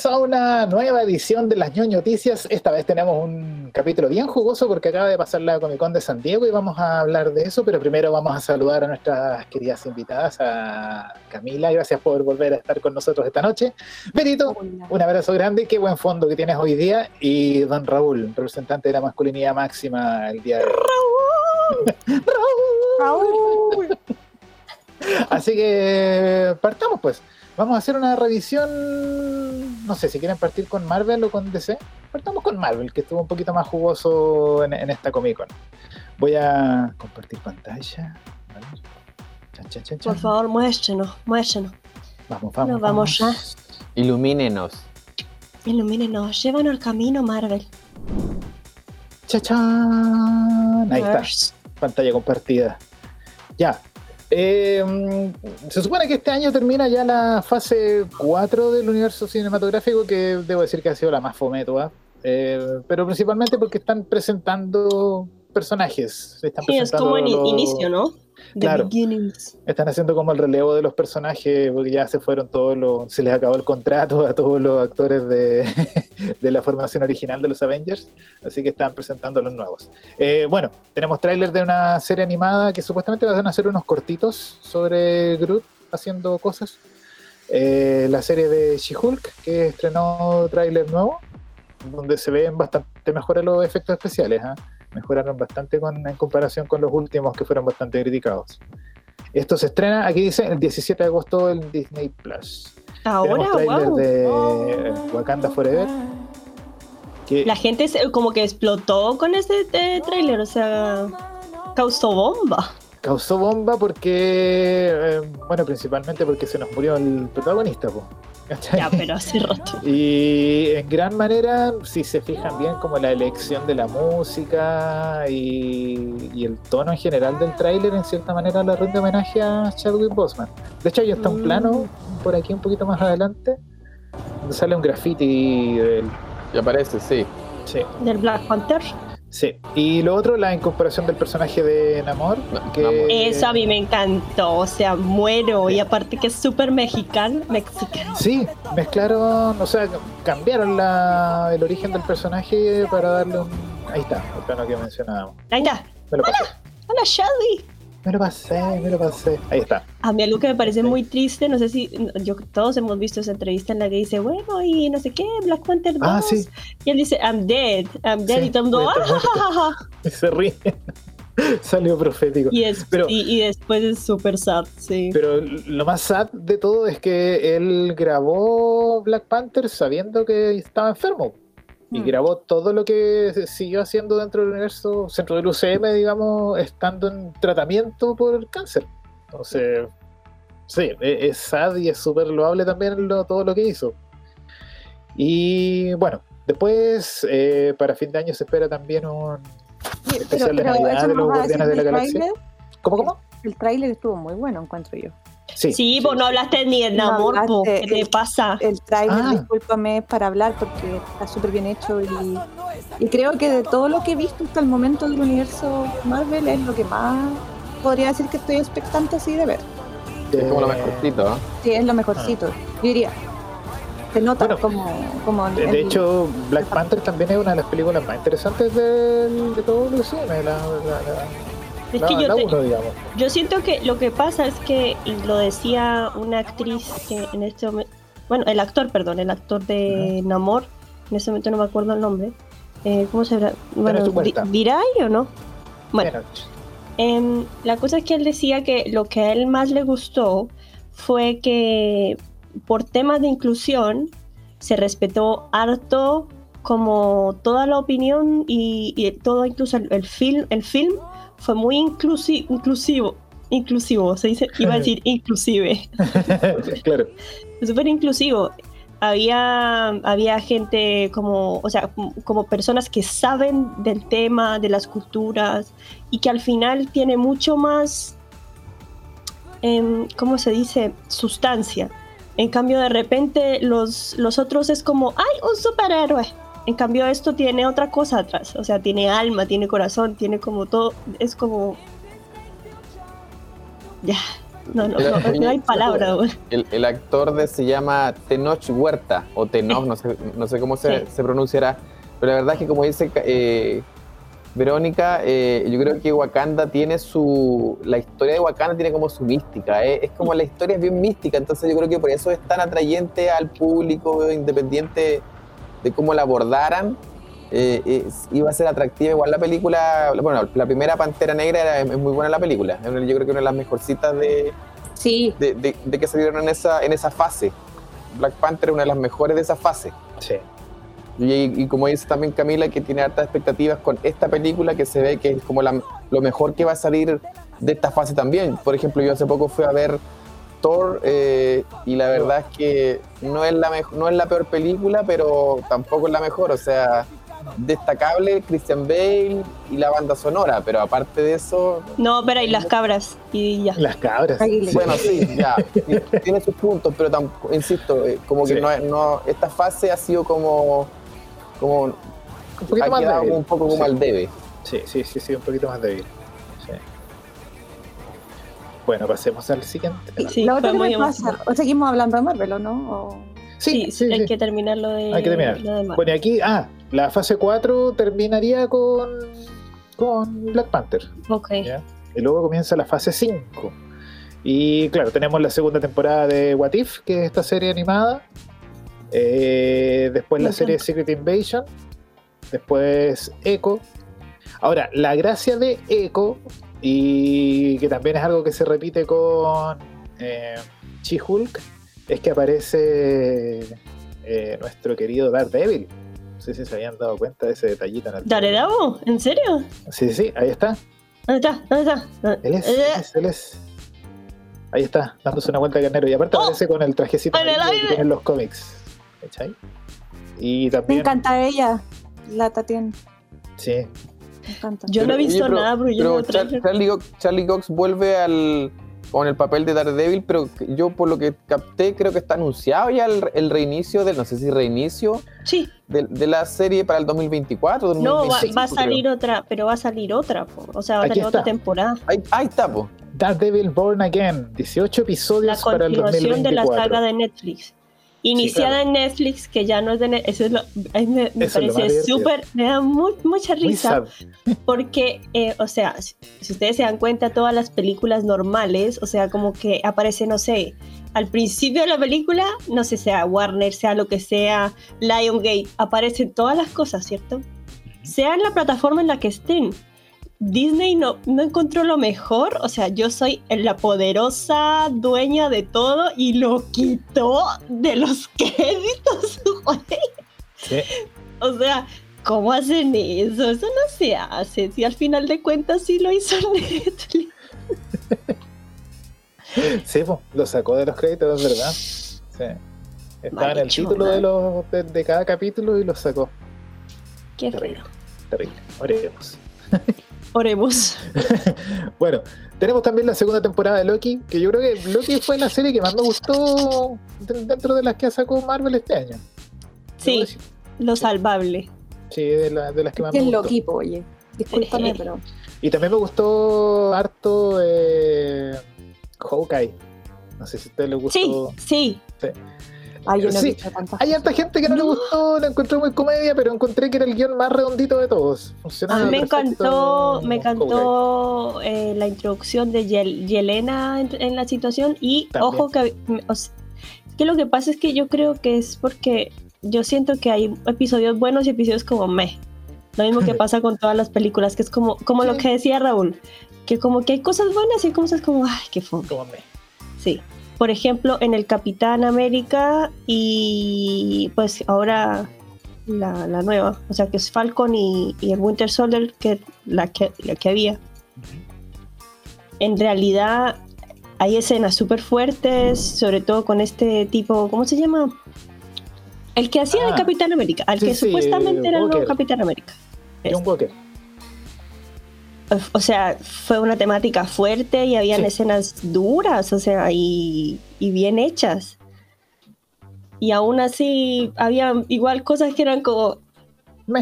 bienvenidos a una nueva edición de las ñoño noticias. Esta vez tenemos un capítulo bien jugoso porque acaba de pasar la Comic Con de San Diego y vamos a hablar de eso, pero primero vamos a saludar a nuestras queridas invitadas, a Camila, gracias por volver a estar con nosotros esta noche. Benito, un abrazo grande, qué buen fondo que tienes hoy día, y don Raúl, representante de la masculinidad máxima el día de hoy. Raúl. Raúl. Así que partamos pues. Vamos a hacer una revisión. No sé si quieren partir con Marvel o con DC. Partamos con Marvel, que estuvo un poquito más jugoso en, esta Comic Con. Voy a compartir pantalla. Por favor, muéstrenos, muéstrenos. Vamos, vamos. vamos, ya. Ilumínenos. Ilumínenos, llévanos al camino, Marvel. Chachán. Ahí está. Pantalla compartida. Ya, eh, se supone que este año termina ya la fase 4 del universo cinematográfico, que debo decir que ha sido la más fometua, eh, pero principalmente porque están presentando personajes. Están sí, es como el inicio, ¿no? Claro, están haciendo como el relevo de los personajes porque ya se fueron todos los, se les acabó el contrato a todos los actores de, de la formación original de los Avengers, así que están presentando los nuevos. Eh, bueno, tenemos tráiler de una serie animada que supuestamente van a hacer unos cortitos sobre Groot haciendo cosas. Eh, la serie de She-Hulk que estrenó tráiler nuevo, donde se ven bastante mejores los efectos especiales. ¿ah? Mejoraron bastante con, en comparación con los últimos que fueron bastante criticados. Esto se estrena, aquí dice, el 17 de agosto en Disney Plus. Ahora, wow. de Wakanda Forever. La gente como que explotó con ese eh, tráiler, o sea, causó bomba. Causó bomba porque, eh, bueno, principalmente porque se nos murió el protagonista, pues. Ya, pero así roto. Y en gran manera, si se fijan bien, como la elección de la música y, el tono en general del tráiler, en cierta manera le rinde homenaje a Chadwick Boseman. De hecho, hay hasta un plano mm. por aquí un poquito más adelante, donde sale un graffiti del... Y aparece, sí. Sí. Del Black Panther. Sí, y lo otro, la incorporación del personaje de Namor. Que... Eso a mí me encantó, o sea, muero. Y aparte que es súper mexicano, mexicano. Sí, mezclaron, o sea, cambiaron la, el origen del personaje para darle un. Ahí está, el plano que mencionábamos. Ahí está. Me lo hola, hola, Shelby. Me lo pasé, me lo pasé. Ahí está. A mí algo que me parece muy triste, no sé si yo todos hemos visto esa entrevista en la que dice, bueno, y no sé qué, Black Panther 2. Ah, sí. Y él dice, I'm dead, I'm dead, y todo el mundo, ¡ah! Y se ríe. Salió profético. Y, es, pero, y, después es súper sad, sí. Pero lo más sad de todo es que él grabó Black Panther sabiendo que estaba enfermo y mm. grabó todo lo que siguió haciendo dentro del universo, centro del UCM, digamos, estando en tratamiento por el cáncer. Entonces, sí, e-, es sad y es súper loable también todo lo que hizo. Y bueno, después, eh, para fin de año se espera también un especial de Navidad de los Guardianes de la Galaxia. ¿Cómo, cómo? El tráiler estuvo muy bueno, encuentro yo. Sí, vos no hablaste ni de amor, ¿qué te pasa? El trailer, ah. discúlpame, para hablar porque está súper bien hecho y, y, creo que de todo lo que he visto hasta el momento del universo Marvel es lo que más podría decir que estoy expectante así de ver. Es como lo mejorcito, ¿eh? Sí, es lo mejorcito, yo diría. Se nota como, como... De, hecho, Black Panther también es una de las películas más interesantes de, de todo el cine. la, es que yo, yo siento que lo que pasa es que, y lo decía una actriz que en este momento, bueno, el actor, perdón, el actor de Namor, en este momento no me acuerdo el nombre, eh, ¿cómo se llama? Bueno, ¿Diray o no? Bueno, em, la cosa es que él decía que lo que a él más le gustó fue que por temas de inclusión se respetó harto como toda la opinión y, todo incluso el, film el film fue muy inclusivo, inclusivo, se dice, iba a decir inclusive. claro. Súper inclusivo. Había, había gente como, o sea, como personas que saben del tema, de las culturas, y que al final tiene mucho más, eh, ¿cómo se dice? Sustancia. En cambio, de repente, los, los otros es como, ¡ay, un superhéroe! En cambio, esto tiene otra cosa atrás. O sea, tiene alma, tiene corazón, tiene como todo. Es como. Ya. No, no, no, hay palabra, el, el, actor de, se llama Tenoch Huerta, o Tenoch, no sé, no sé cómo se, se pronunciará, pero la verdad es que como dice eh, Verónica, eh, yo creo que Wakanda tiene su. La historia de Wakanda tiene como su mística. Eh, es como la historia es bien mística, entonces yo creo que por eso es tan atrayente al público, independiente de cómo la abordaran. Eh, iba a ser atractiva igual la película. Bueno, la primera Pantera Negra era, es muy buena la película. Yo creo que una de las mejorcitas de, sí. de, de, de que salieron en esa, en esa fase. Black Panther es una de las mejores de esa fase. Sí. Y, como dice también Camila, que tiene altas expectativas con esta película, que se ve que es como lo mejor que va a salir de esta fase también. Por ejemplo, yo hace poco fui a ver Thor eh, y la verdad es que no es, la no es la peor película, pero tampoco es la mejor. O sea, destacable Christian Bale y la banda sonora, pero aparte de eso... No, pero hay las cabras y ya. Las cabras. Bueno, sí, ya. tiene sus puntos, pero tampoco, insisto, eh, como que no, no, esta fase ha sido como como un poquito más débil. un poco como al debe. Sí, sí, sí, sí, un poquito más débil. Bueno, pasemos al siguiente. Sí, la otra que pasa, o seguimos hablando de Marvel, ¿o no? Sí, sí, hay que terminar lo de, hay que terminar. Bueno, y aquí, ah, la fase 4 terminaría con, con Black Panther. Ok. Y luego comienza la fase 5. Y claro, tenemos la segunda temporada de What If, que es esta serie animada, eh, después la serie Secret Invasion. Después Echo. Ahora, la gracia de Echo, y que también es algo que se repite con eh, She-Hulk, es que aparece eh, nuestro querido Daredevil. No sé si se habían dado cuenta de ese detallito en el ¿Daredevil? ¿En serio? Sí, sí, ahí está. ¿Dónde está? ¿Dónde está? Él es, él es, Ahí está, dándose una vuelta de carnero. Y aparte ¡Oh! aparece con el trajecito que tienen los cómics. Y también... Me encanta ella, la Tatiana. Sí. Me encanta. Yo no he visto nada, pero yo Charlie, Cox, vuelve al con el papel de Daredevil, pero yo por lo que capté creo que está anunciado ya el, reinicio del, no sé si reinicio sí. de, la serie para el 2024. no, va, a salir otra, pero va a salir otra, o sea, va a salir otra temporada. Ahí, ahí está, po. Daredevil Born Again, 18 episodios para el 2024. La continuación de la saga de Netflix. Iniciada en Netflix, que ya no es de Netflix, eso es lo, me, me parece súper, me da mucha risa, porque, eh, o sea, si, ustedes se dan cuenta, todas las películas normales, o sea, como que aparece, no sé, al principio de la película, no sé, sea Warner, sea lo que sea, Liongate, aparecen todas las cosas, ¿cierto? Sea en la plataforma en la que estén. Disney no, no encontró lo mejor, o sea, yo soy la poderosa dueña de todo y lo quitó de los créditos, O sea, ¿cómo hacen eso? Eso no se hace. Si al final de cuentas sí lo hizo Netflix. Sí, pues, lo sacó de los créditos, es verdad. Sí. Estaba en el título de, los, de, cada capítulo y lo sacó. Qué terrible. Terrible. Oremos. Oremos. bueno, tenemos también la segunda temporada de Loki, que yo creo que Loki fue la serie que más me gustó dentro de las que sacó Marvel este año. Sí, lo salvable. Sí, de, las que más me gustó. Loki, oye. Discúlpame, pero. Y también me gustó harto eh, Hawkeye. No sé si a usted le gustó. Sí, sí. Hay harta gente que no le gustó, la encontré muy comedia, pero encontré que era el guion más redondito de todos. a mí me encantó, me encantó eh, la introducción de Yelena en, la situación y ojo que, que lo que pasa es que yo creo que es porque yo siento que hay episodios buenos y episodios como me. Lo mismo que pasa con todas las películas, que es como, como lo que decía Raúl, que como que hay cosas buenas y hay cosas como, ay, qué fome. Sí por ejemplo, en el Capitán América y pues ahora la, nueva, o sea que es Falcon y, el Winter Soldier, que la que, la que había. En realidad hay escenas súper fuertes, sobre todo con este tipo, ¿cómo se llama? El que hacía el ah, Capitán América, al que supuestamente era el nuevo Capitán América. John Walker o sea, fue una temática fuerte y habían escenas duras, o sea, y, bien hechas. Y aún así, había igual cosas que eran como...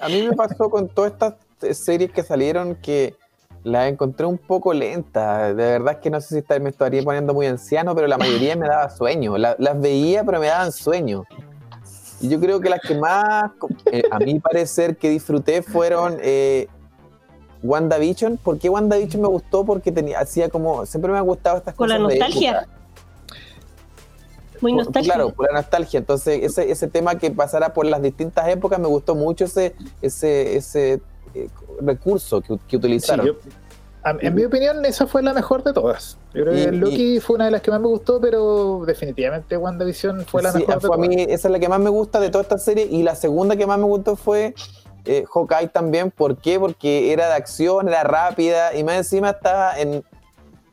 A mí me pasó con todas estas series que salieron que La encontré un poco lenta. De verdad es que no sé si me estaría poniendo muy anciano, pero la mayoría me daba sueño. las veía, pero me daban sueño. Y yo creo que las que más, eh, a mi parecer, que disfruté fueron eh, WandaVision. ¿Por qué WandaVision me gustó? Porque tenía, hacía como, siempre me ha gustado estas cosas. Con la nostalgia. Muy nostálgico. Claro, por la nostalgia. Entonces, ese, ese tema que pasara por las distintas épocas, me gustó mucho ese, ese, ese eh, recurso que, que utilizaron. En mi opinión, esa fue la mejor de todas. Yo creo que Loki fue una de las que más me gustó, pero definitivamente WandaVision fue la mejor. Fue a mí, esa es la que más me gusta de toda esta serie. Y la segunda que más me gustó fue eh, Hawkeye también. ¿Por qué? Porque era de acción, era rápida y más encima estaba en,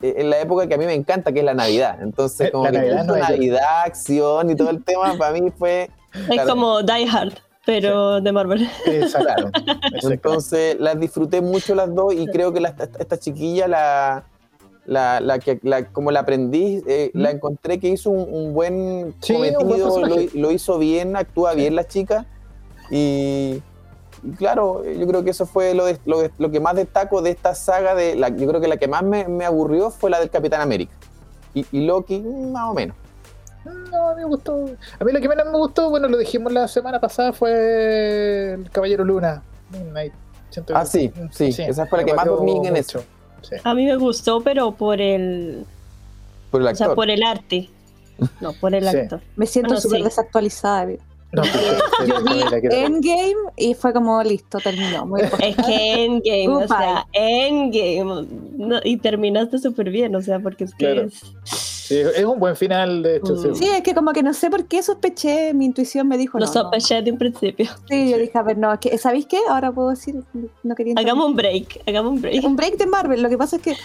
eh, en la época que a mí me encanta, que es la Navidad. Entonces, como que Navidad, Navidad, acción y todo el tema, para mí fue... Es como Die Hard, pero de Marvel. Exacto. Entonces, las disfruté mucho las dos y creo que esta chiquilla, la, la, la que la, como la aprendí, eh, la encontré que hizo un, buen cometido, lo, lo, hizo bien, actúa bien la chica y claro, yo creo que eso fue lo, lo, que más destaco de esta saga. De la, yo creo que la que más me, aburrió fue la del Capitán América. Y, Loki, más o menos. No, a mí me gustó. A mí lo que menos me gustó, bueno, lo dijimos la semana pasada, fue el Caballero Luna. ah, sí, sí, esa fue la que más dormí en eso. A mí me gustó, pero por el. Por el actor. O sea, por el arte. No, por el actor. Me siento súper desactualizada. No, yo vi Endgame y fue como listo, terminó. es que Endgame, o sea, Endgame. y terminaste súper bien, o sea, porque es que es. Sí, es un buen final, de hecho. Sí. sí. es que como que no sé por qué sospeché, mi intuición me dijo. Lo no, sospeché de un principio. Sí, yo dije, a ver, no, que, ¿sabéis qué? Ahora puedo decir, no quería. Hagamos un break, hagamos un break. Un break de Marvel. Lo que pasa es que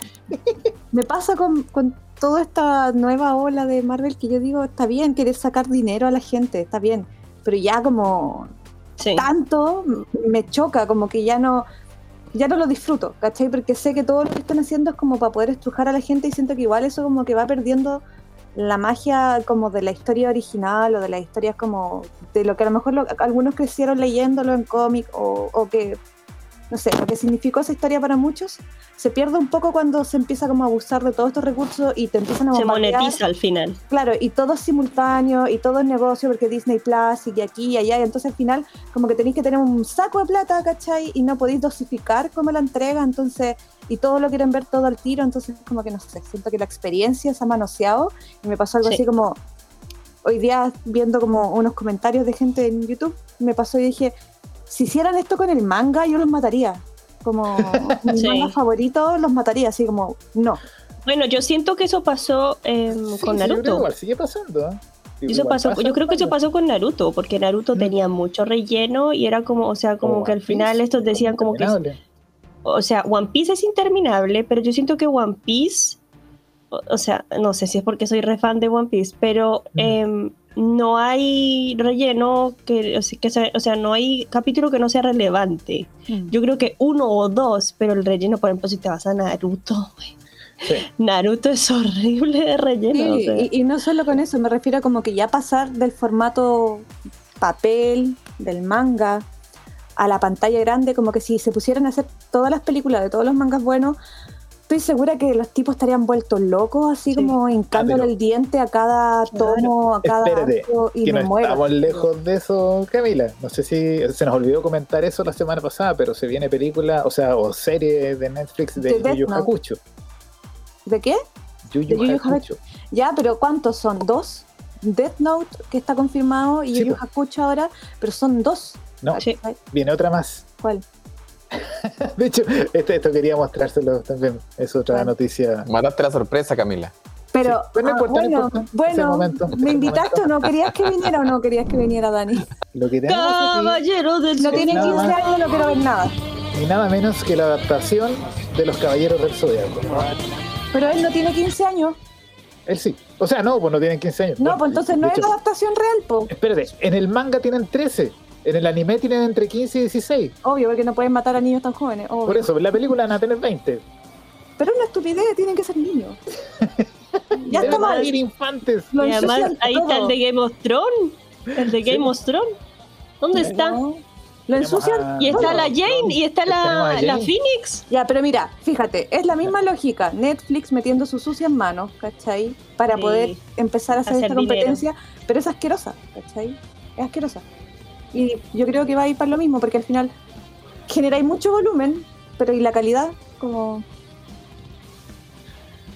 me pasa con, con toda esta nueva ola de Marvel que yo digo, está bien, quieres sacar dinero a la gente, está bien pero ya como tanto me choca, como que ya no, ya no lo disfruto, ¿cachai? Porque sé que todo lo que están haciendo es como para poder estrujar a la gente y siento que igual eso como que va perdiendo la magia como de la historia original o de las historias como de lo que a lo mejor algunos crecieron leyéndolo en cómic o, que no sé, lo que significó esa historia para muchos, se pierde un poco cuando se empieza como a abusar de todos estos recursos y te empiezan a Se monetiza al final. Claro, y todo es simultáneo y todo es negocio porque Disney Plus y aquí y allá, y entonces al final como que tenéis que tener un saco de plata, ¿cachai? Y no podéis dosificar como la entrega, entonces, y todo lo quieren ver todo al tiro, entonces como que no sé, siento que la experiencia se ha manoseado y me pasó algo así como, hoy día viendo como unos comentarios de gente en YouTube, me pasó y dije, si hicieran esto con el manga, yo los mataría. Como mi manga favorito, los mataría, así como, no. Bueno, yo siento que eso pasó em, con Naruto. sigue pasando. Eso pasó, yo creo que eso pasó con Naruto, porque Naruto mm. tenía mucho relleno y era como, o sea, como que al final estos decían como que... O sea, One Piece es interminable, pero yo siento que One Piece, o, sea, no sé si es porque soy re fan de One Piece, pero eh, no hay relleno que, que o sea, no hay capítulo que no sea relevante. Mm. Yo creo que uno o dos, pero el relleno, por ejemplo, si te vas a Naruto, Naruto es horrible de relleno. y, no solo con eso, me refiero a como que ya pasar del formato papel, del manga, a la pantalla grande, como que si se pusieran a hacer todas las películas de todos los mangas buenos, estoy segura que los tipos estarían vueltos locos, así como hincándole ah, el diente a cada tomo, a cada Espérate, y que no estamos lejos de eso, Camila. No sé si se nos olvidó comentar eso la semana pasada, pero se viene película, o sea, o serie de Netflix de, de Yu Yu Hakucho. ¿De qué? Yu Yu Hakucho. Ya, pero ¿cuántos son? ¿Dos? Death Note, que está confirmado, y Yu Yu Hakucho ahora, pero son dos. No, viene otra más. ¿Cuál? de hecho, esto, esto, quería mostrárselo también. Es otra noticia. Mataste la sorpresa, Camila. Pero, bueno, bueno, ¿me invitaste o no? ¿Querías que viniera o no querías que viniera Dani? Lo que Caballero del No tiene 15 años, no quiero ver nada. Ni nada menos que la adaptación de los Caballeros del Zodiaco. Pero él no tiene 15 años. Él sí. O sea, no, pues no tienen 15 años. No, pues entonces no es la adaptación real, po. Espérate, en el manga tienen 13. En el anime tienen entre 15 y 16. Obvio, porque no pueden matar a niños tan jóvenes. Por eso, en la película van a tener 20. Pero es una estupidez, tienen que ser niños. ya está mal. infantes. y además, ahí está el de Game of Thrones. El de Game of Thrones. ¿Dónde está? Lo ensucian. Y está la Jane y está la, la, Phoenix. Ya, pero mira, fíjate, es la misma lógica. Netflix metiendo sus sucias manos, ¿cachai? Para poder empezar a hacer, esta competencia, pero es asquerosa, ¿cachai? Es asquerosa. Y yo creo que va a ir para lo mismo, porque al final generáis mucho volumen, pero ¿y la calidad? Como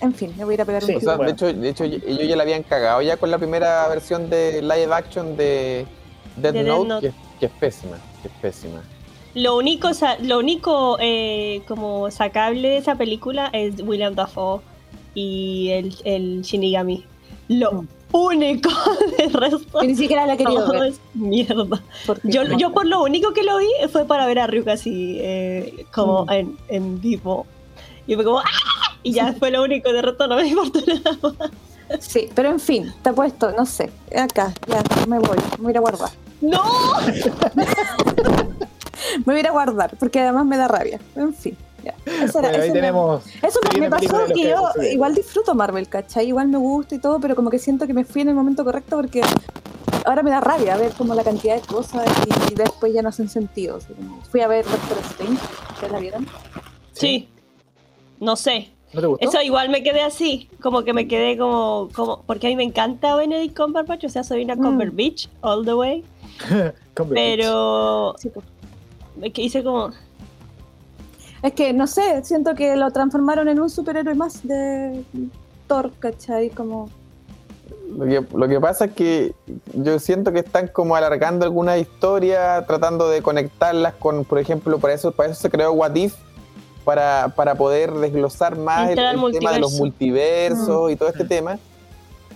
en fin, me voy a ir a pegar un de, hecho, de hecho, ellos ya la habían cagado ya con la primera versión de live action de Dead Note, Que, es pésima, que es pésima. Lo único, lo único eh, como sacable de esa película es William Dafoe y el, el Shinigami. Lo mm. Único de resto. ni siquiera la quería ver. mierda. Yo, yo por lo único que lo vi fue para ver a Ryuk así, eh, como mm. en, en vivo. Y fue como ¡Ah! Y ya fue lo único, de rato no me importó nada más. Sí, pero en fin, te puesto, no sé, acá, ya, me voy, me voy a ir a guardar. ¡No! me voy a ir a guardar, porque además me da rabia. En fin. Ya. Eso, era, ahí tenemos, eso me pasó que yo igual disfruto Marvel, ¿cachai? Igual me gusta y todo, pero como que siento que me fui en el momento correcto porque ahora me da rabia ver como la cantidad de cosas y, después ya no hacen sentido. Fui a ver Doctor Strange, ¿ustedes la vieron? Sí. No sé, eso igual me quedé así, como que me quedé como, como porque a mí me encanta Benedict Cumberbatch, o sea, soy una mm. Beach all the way. pero me que hice como es que no sé, siento que lo transformaron en un superhéroe más de Thor, ¿cachai? Como lo que, lo que pasa es que yo siento que están como alargando alguna historia, tratando de conectarlas con, por ejemplo, para eso, para eso se creó What If, para, para poder desglosar más el, tema de los multiversos y todo este mm. tema.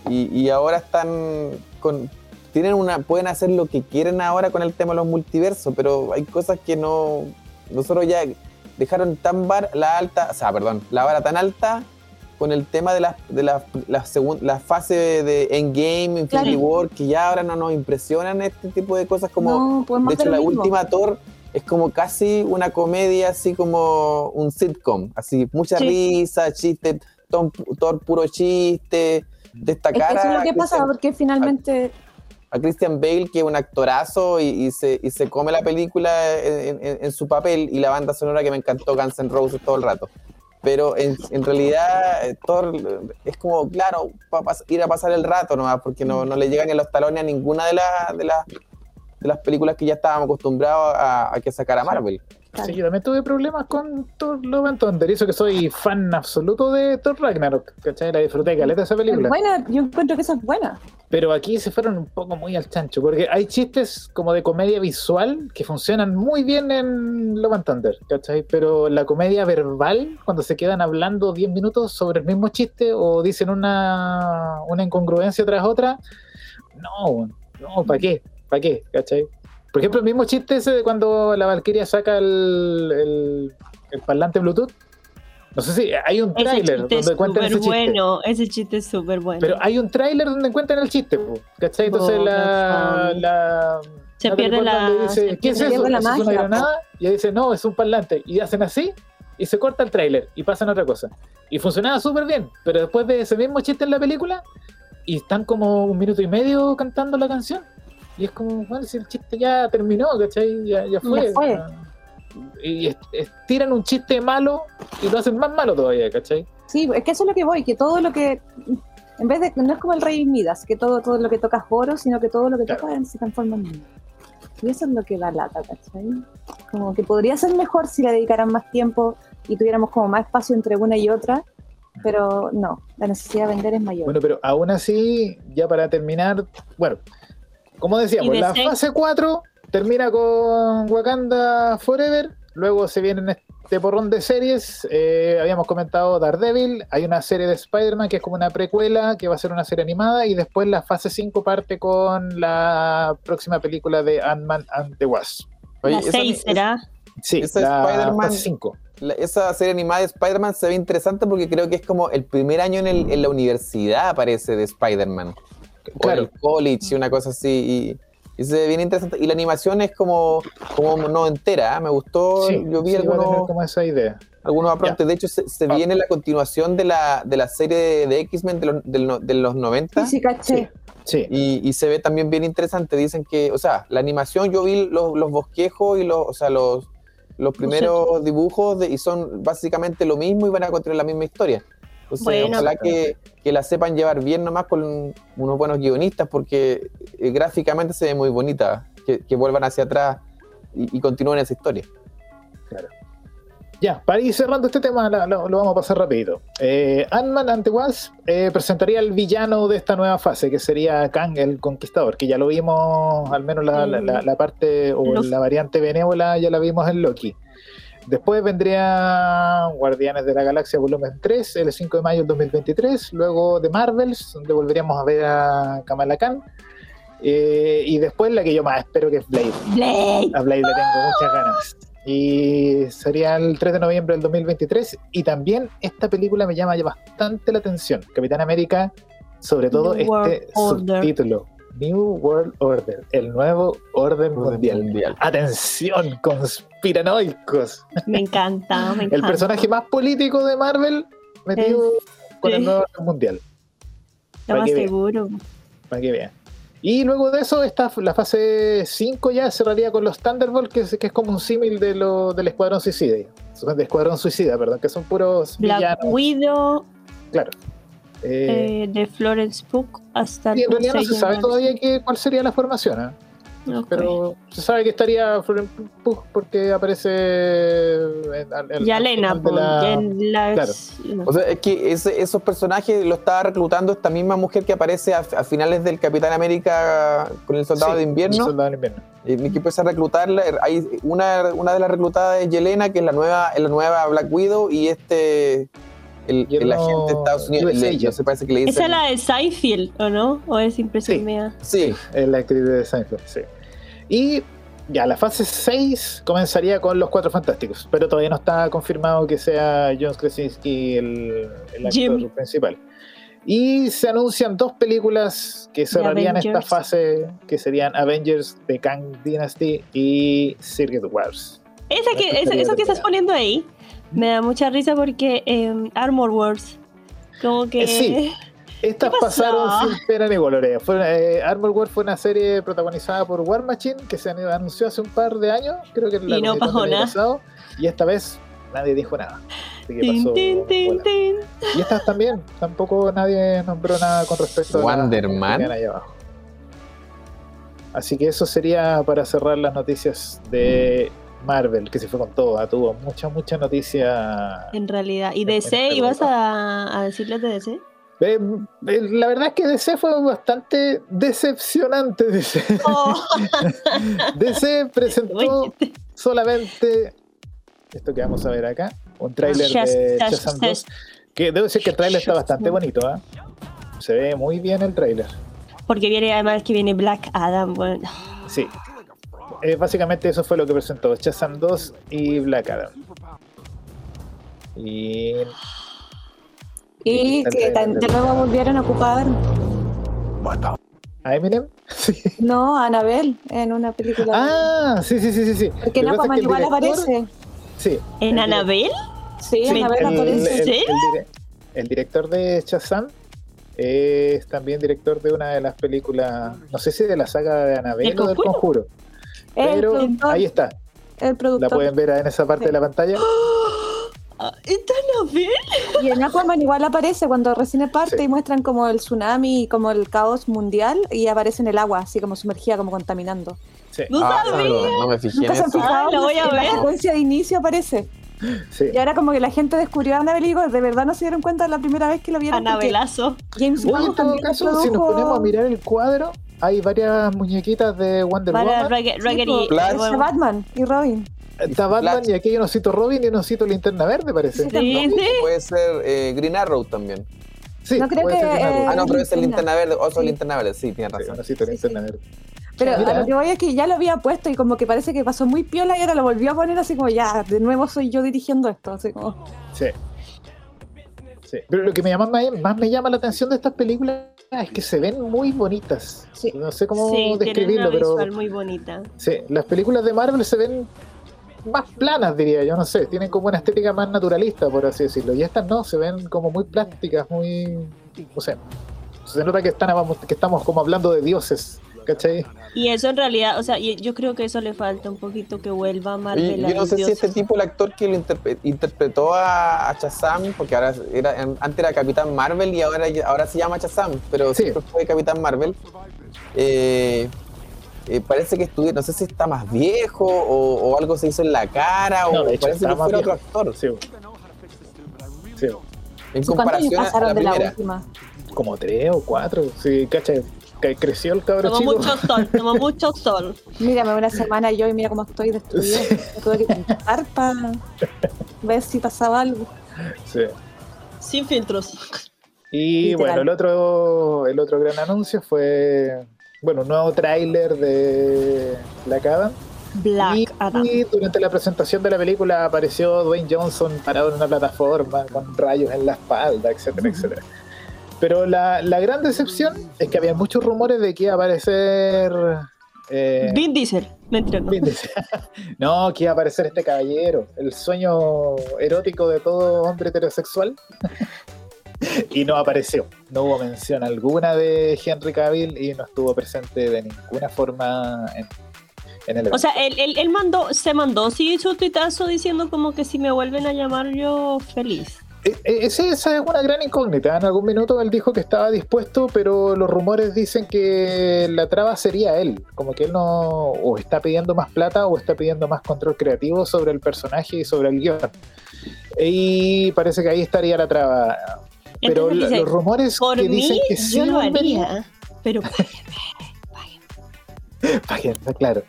Y, y, ahora están con. Tienen una, pueden hacer lo que quieren ahora con el tema de los multiversos, pero hay cosas que no. Nosotros ya dejaron tan bar, la alta, o sea, perdón, la vara tan alta con el tema de la, de la, la, la fase de Endgame, Infinity War, que ya ahora no nos impresionan este tipo de cosas como, de hecho, la última Thor es como casi una comedia, así como un sitcom, así mucha risa, chiste, todo, puro chiste, destacar. Es eso es lo que pasa, porque finalmente... A, Christian Bale, que es un actorazo y, se, y se come la película en, su papel, y la banda sonora que me encantó, Guns N' Roses todo el rato. Pero en, realidad, eh, Thor es como, claro, para ir a pasar el rato nomás, porque no, no le llegan ni los talones a ninguna de las de de las películas que ya estábamos acostumbrados a, que sacara Marvel. Sí, yo también tuve problemas con Thor Love and Thunder, eso que soy fan absoluto de Thor Ragnarok, ¿cachai? La disfruté de caleta esa película. Es buena, yo encuentro que esa es buena. Pero aquí se fueron un poco muy al chancho, porque hay chistes como de comedia visual que funcionan muy bien en Love and Thunder, ¿cachai? Pero la comedia verbal, cuando se quedan hablando 10 minutos sobre el mismo chiste o dicen una, una incongruencia tras otra, no, no, ¿para qué? ¿Para qué? ¿Cachai? Por ejemplo, el mismo chiste ese de cuando la Valkyria saca el, el, parlante Bluetooth. No sé si hay un tráiler donde cuentan ese chiste. bueno, ese chiste es súper bueno. Pero hay un tráiler donde encuentran el chiste, ¿cachai? Entonces la, la, Se pierde la... Dice, ¿Qué es eso? La magia, ¿Es una granada? Y ella dice, no, es un parlante. Y hacen así y se corta el tráiler y pasan otra cosa. Y funcionaba súper bien, pero después de ese mismo chiste en la película, y están como un minuto y medio cantando la canción. Y es como, bueno, si el chiste ya terminó, ¿cachai? Ya, ya fue. Y estiran un chiste malo y lo hacen más malo todavía, ¿cachai? Sí, es que eso es lo que voy, que todo lo que. En vez de. No es como el rey Midas, que todo, todo lo que toca es oro, sino que todo lo que toca se transforma en mundo. Y eso es lo que da lata, ¿cachai? Como que podría ser mejor si le dedicaran más tiempo y tuviéramos como más espacio entre una y otra, pero no, la necesidad de vender es mayor. Bueno, pero aún así, ya para terminar, bueno, como decíamos, la fase 4 termina con Wakanda Forever, luego se viene este porrón de series, eh, habíamos comentado Daredevil, hay una serie de Spider-Man que es como una precuela, que va a ser una serie animada, y después la fase 5 parte con la próxima película de Ant-Man and the Wasp. la 6 será. Sí, esa la fase 5 esa serie animada de Spider-Man se ve interesante porque creo que es como el primer año en, en la universidad, parece, de Spider-Man claro. el college y una cosa así. Y, se ve bien interesante. Y la animación es como, como no entera, ¿eh? me gustó. yo vi algunos, como esa idea. Algunos va pronto. De hecho, se, ah. viene la continuación de la, de la serie de, X-Men de, los, de, los 90. Sí, caché. Sí. Y, se ve también bien interesante. Dicen que, o sea, la animación, yo vi los, los bosquejos y los, o sea, los, los primeros dibujos y son básicamente lo mismo y van a continuar la misma historia. Entonces, ojalá que, que, la sepan llevar bien nomás con unos buenos guionistas porque eh, gráficamente se ve muy bonita, que, que vuelvan hacia atrás y, y continúen esa historia. Claro. Ya, para ir cerrando este tema, lo, vamos a pasar rápido. Eh, Ant-Man ante Wasp eh, presentaría al villano de esta nueva fase, que sería Kang el Conquistador, que ya lo vimos, al menos la, la, parte o la variante benévola ya la vimos en Loki. Después vendría Guardianes de la Galaxia Volumen 3, el 5 de mayo del 2023. Luego de Marvels, donde volveríamos a ver a Kamala Khan. Eh, y después la que yo más espero que es Blade. Blade. A Blade le tengo muchas ganas. Y sería el 3 de noviembre del 2023. Y también esta película me llama bastante la atención. Capitán América, sobre todo este subtítulo. New World Order, el nuevo orden mundial. Atención, conspiranoicos. Me encanta, me encanta. El personaje más político de Marvel metido con el nuevo orden mundial. Lo más seguro. Para que vean. Y luego de eso, está la fase 5 ya cerraría con los Thunderbolts, que es, que es como un símil de lo, del Escuadrón Suicida. De Escuadrón Suicida, perdón, que son puros Black villanos. Widow. Claro. Eh, eh, de Florence Pugh hasta... Y en realidad no se sabe todavía qué, cuál sería la formación. ¿eh? Pero se sabe que estaría Florence Pugh porque aparece en, Yalena, en las... O sea, es que esos personajes lo está reclutando esta misma mujer que aparece a, finales del Capitán América con el Soldado de Invierno. El Soldado de Invierno. Y que empieza a reclutarla. Hay una, una de las reclutadas es Yelena, que es la nueva, la nueva Black Widow, y este el, el agente de Estados Unidos. Le, se parece que le ¿Esa es la de Seinfeld, o no? ¿O es impresión sí. mía? Sí, es la actriz de Seinfeld, sí. Y ya, la fase 6 comenzaría con los Cuatro Fantásticos, pero todavía no está confirmado que sea John Krasinski el, actor principal. Y se anuncian dos películas que cerrarían esta fase, que serían Avengers The Kang Dynasty y Circuit Wars. Esa que, eso que estás poniendo ahí me da mucha risa porque eh, Armor Wars, como que... Eh, sí, estas pasaron sin pena ni colores. Eh, Armor Wars fue una serie protagonizada por War Machine que se anunció hace un par de años, creo que la y no pasó nada. y esta vez nadie dijo nada. y estas también, tampoco nadie nombró nada con respecto a Wonderman. Así que eso sería para cerrar las noticias de Marvel, que se fue con todo, ah, tuvo mucha, mucha noticia. En realidad. ¿Y DC? ¿Ibas a, a decirles de DC? Eh, eh, la verdad es que DC fue bastante decepcionante. DC, oh. DC presentó solamente esto que vamos a ver acá, un tráiler de Shazam 2, que debo decir que el tráiler está bastante bonito, ¿eh? se ve muy bien el tráiler. Porque viene además que viene Black Adam. Bueno. Sí, eh, básicamente eso fue lo que presentó Shazam 2 y Black Adam. Y. Y que de nuevo volvieron a ocupar. ¿A Eminem? No, a Anabel en una película. Ah, sí, sí, sí, sí. sí. Porque en Aquaman igual aparece. Sí. ¿En Anabel? Sí, Anabel aparece. El, director de Shazam es también director de una de las películas, no sé si de la saga de Anabel o del Conjuro. Pero ahí está. El productor. La pueden ver en esa parte de la pantalla. Ah, ¿Está Anabel? Y en Aquaman igual aparece cuando recién parte y muestran como el tsunami y como el caos mundial y aparece en el agua, así como sumergida, como contaminando. Sí. No, ah, no, me fijé en eso. Ah, lo voy a ver. La secuencia de inicio aparece. Sí. Y ahora como que la gente descubrió a Anabel y digo, de verdad no se dieron cuenta la primera vez que lo vieron. Anabelazo. James Wan en todo caso, si nos ponemos a mirar el cuadro, hay varias muñequitas de Wonder Woman. Está Batman y Robin. Está Batman y aquí hay un osito Robin y un osito Linterna Verde, parece. Sí, Puede ser eh, Green Arrow también. Sí, no creo que, ah, no, pero es el Linterna Verde, oso Linterna Verde, sí, tiene razón. Linterna Verde. Pero a lo que voy es que ya lo había puesto y como que parece que pasó muy piola y ahora lo volvió a poner así como ya, de nuevo soy yo dirigiendo esto, así como... Sí. Sí. Pero lo que me llama más, me llama la atención de estas películas es que se ven muy bonitas. No sé cómo describirlo, pero. muy bonita. Sí, las películas de Marvel se ven más planas, diría yo, no sé, tienen como una estética más naturalista, por así decirlo. Y estas no, se ven como muy plásticas, muy, no sé, se nota que, están, que estamos como hablando de dioses, ¿cachai? Y eso en realidad, o sea, yo creo que eso le falta un poquito que vuelva a Marvel. yo no sé si este tipo, el actor que lo interpretó a, a Shazam, porque ahora era, antes era Capitán Marvel y ahora, ahora se llama Shazam, pero siempre fue Capitán Marvel. Eh, eh, parece que estudió, no sé si está más viejo o, algo se hizo en la cara o parece que fuera otro actor. Sí. Sí. En comparación a la, primera. Como tres o cuatro, sí, creció el cabrón chico. mucho sol, tomó mucho sol. Mírame una semana yo y mira cómo estoy destruido. Tuve que pintar para ver si pasaba algo. Sí. Sin filtros. Y bueno, el otro, el otro gran anuncio fue bueno, un nuevo tráiler de Black Adam. Black Adam. Y durante la presentación de la película apareció Dwayne Johnson parado en una plataforma con rayos en la espalda, etcétera, etcétera. Pero la, gran decepción es que había muchos rumores de que iba a aparecer. Eh, Vin Diesel, me entiendo. no, que iba a aparecer este caballero, el sueño erótico de todo hombre heterosexual. y no apareció. No hubo mención alguna de Henry Cavill y no estuvo presente de ninguna forma en, el evento. O sea, él, él, mandó, se mandó sí su tuitazo diciendo como que si me vuelven a llamar yo feliz. E, e, esa es una gran incógnita. En algún minuto él dijo que estaba dispuesto, pero los rumores dicen que la traba sería él. Como que él no o está pidiendo más plata o está pidiendo más control creativo sobre el personaje y sobre el guion. Y parece que ahí estaría la traba. Pero los rumores que dicen que sí. Yo lo haría, pero páguenme. claro.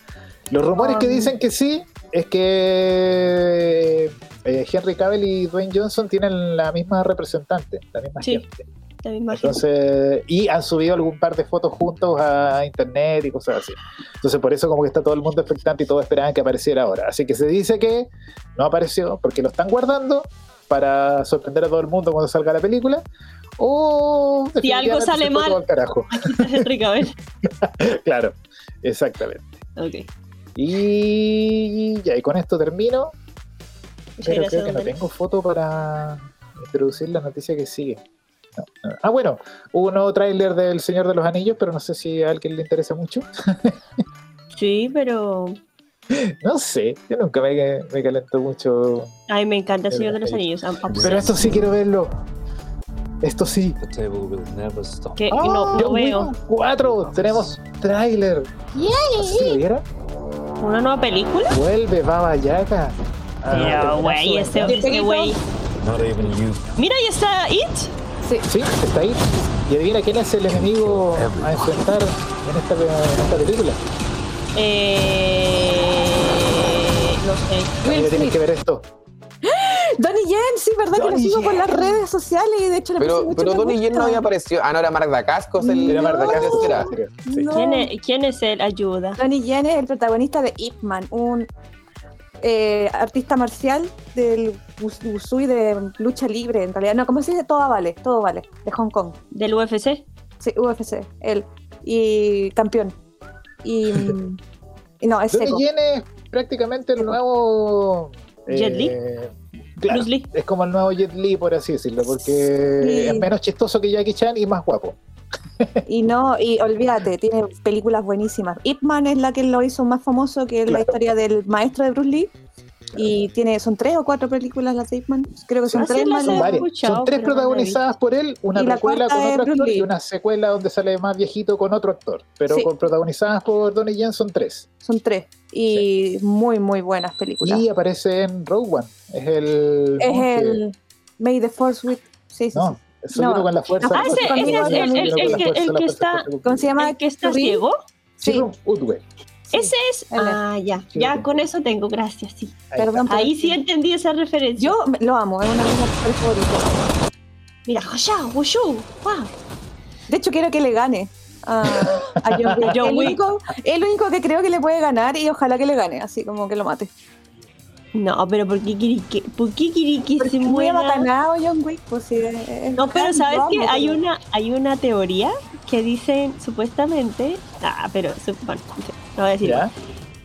Los rumores que dicen que sí es que eh, Henry Cavill y Dwayne Johnson tienen la misma representante, la misma gente. La misma Entonces, y han subido algún par de fotos juntos a internet y cosas así. Entonces, por eso como que está todo el mundo expectante y todos esperaban que apareciera ahora. Así que se dice que no apareció porque lo están guardando para sorprender a todo el mundo cuando salga la película. O si algo sale mal, carajo. claro, exactamente. Okay. Y ya, y con esto termino. Pero creo que no tengo foto para introducir la noticia que sigue. Ah, bueno, hubo un nuevo tráiler del Señor de los Anillos, pero no sé si a alguien le interesa mucho. sí, pero No sé, yo nunca me, me calentó mucho. Ay, me encanta el Señor de los Anillos. Pero esto sí quiero verlo. Esto sí. Que no, no ah, veo. Cuatro, tenemos tráiler. ¿Sí ¿Una nueva película? Vuelve Baba Yaga. Ah, güey, ese güey. Mira, ahí está It. Sí. sí, está It. Y adivina quién es el enemigo a enfrentar en esta, en esta película. Eh, no sé. Will tienes que ver esto. Donnie Yen, sí, verdad que lo sigo por las redes sociales y de hecho le Pero, pero Donnie Yen no había aparecido. Ah, no, era Mark Dacascos. El, era Mark Dacascos, era. ¿Quién, es, ¿Quién es él? Ayuda. Donnie Yen es el protagonista de Ip Man, un eh, artista marcial del Wushu y de lucha libre, en realidad. No, ¿cómo se dice? Todo vale, todo vale, de Hong Kong. ¿Del UFC? Sí, UFC, él. Y campeón. Y, y no, es seco. Viene prácticamente el nuevo... Jet Li. Eh, claro, es como el nuevo Jet Li, por así decirlo, porque es menos chistoso que Jackie Chan y más guapo. Y no, y olvídate, tiene películas buenísimas. Ip Man es la que lo hizo más famoso, que es la historia del maestro de Bruce Lee. Y tiene, son tres o cuatro películas las de Ip Man. Creo que son tres más. Son, son tres protagonizadas por él, una precuela con otro actor y una secuela donde sale más viejito con otro actor. Pero con protagonizadas por Donnie Yen son tres. Son tres. Y muy, muy buenas películas. Y aparece en Rogue One. Es el. Es el. May the Force with. Sí, sí, no. No. con la fuerza. Ah, ese, ese es el, el, el, que está. ¿Cómo se llama? ¿El que está ciego? Sí. Ese es. Ah, ya. Ya con eso tengo, gracias, sí. Perdón. Ahí sí entendí esa referencia. Yo lo amo, es una de mis favoritas. Mira, Wushu, wow. De hecho, quiero que le gane a, a John Wick. el, único, el único que creo que le puede ganar y ojalá que le gane, así como que lo mate. No, pero ¿por qué quiere que, ¿por qué quiere que se muera? ganado John Wick, pues sí, No, pero ¿sabes que Hay una, hay una teoría que dicen supuestamente, ah, pero bueno, no voy a decir,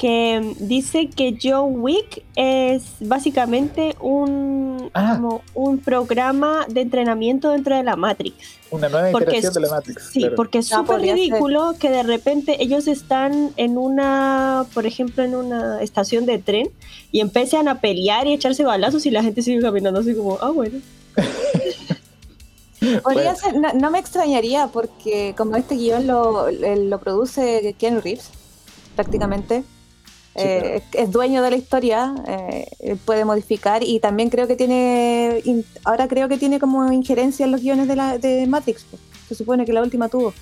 que dice que John Wick es básicamente un, ah. como un programa de entrenamiento dentro de la Matrix. Una nueva porque de la Matrix. Sí, porque es súper ridículo que de repente ellos están en una, por ejemplo, en una estación de tren y empiezan a pelear y echarse balazos y la gente sigue caminando así como, ah, bueno. Podría ser, no, me extrañaría porque como este guion lo, lo produce Keanu Reeves, prácticamente, eh, es dueño de la historia, eh, puede modificar y también creo que tiene, ahora creo que tiene como injerencia en los guiones de, la, de Matrix, se supone que la última tuvo.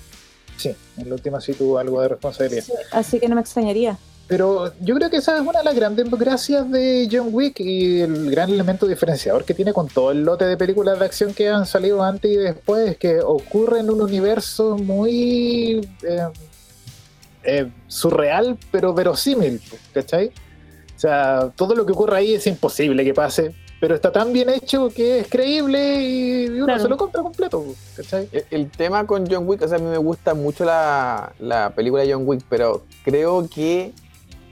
Sí, en la última sí tuvo algo de responsabilidad. así que no me extrañaría. Pero yo creo que esa es una de las grandes gracias de John Wick y el gran elemento diferenciador que tiene con todo el lote de películas de acción que han salido antes y después, que ocurre en un universo muy... Eh, eh, surreal, pero verosímil, ¿cachai? O sea, todo lo que ocurre ahí es imposible que pase, pero está tan bien hecho que es creíble y uno se lo compra completo, ¿cachai? El, tema con John Wick, o sea, a mí me gusta mucho la, película de John Wick, pero creo que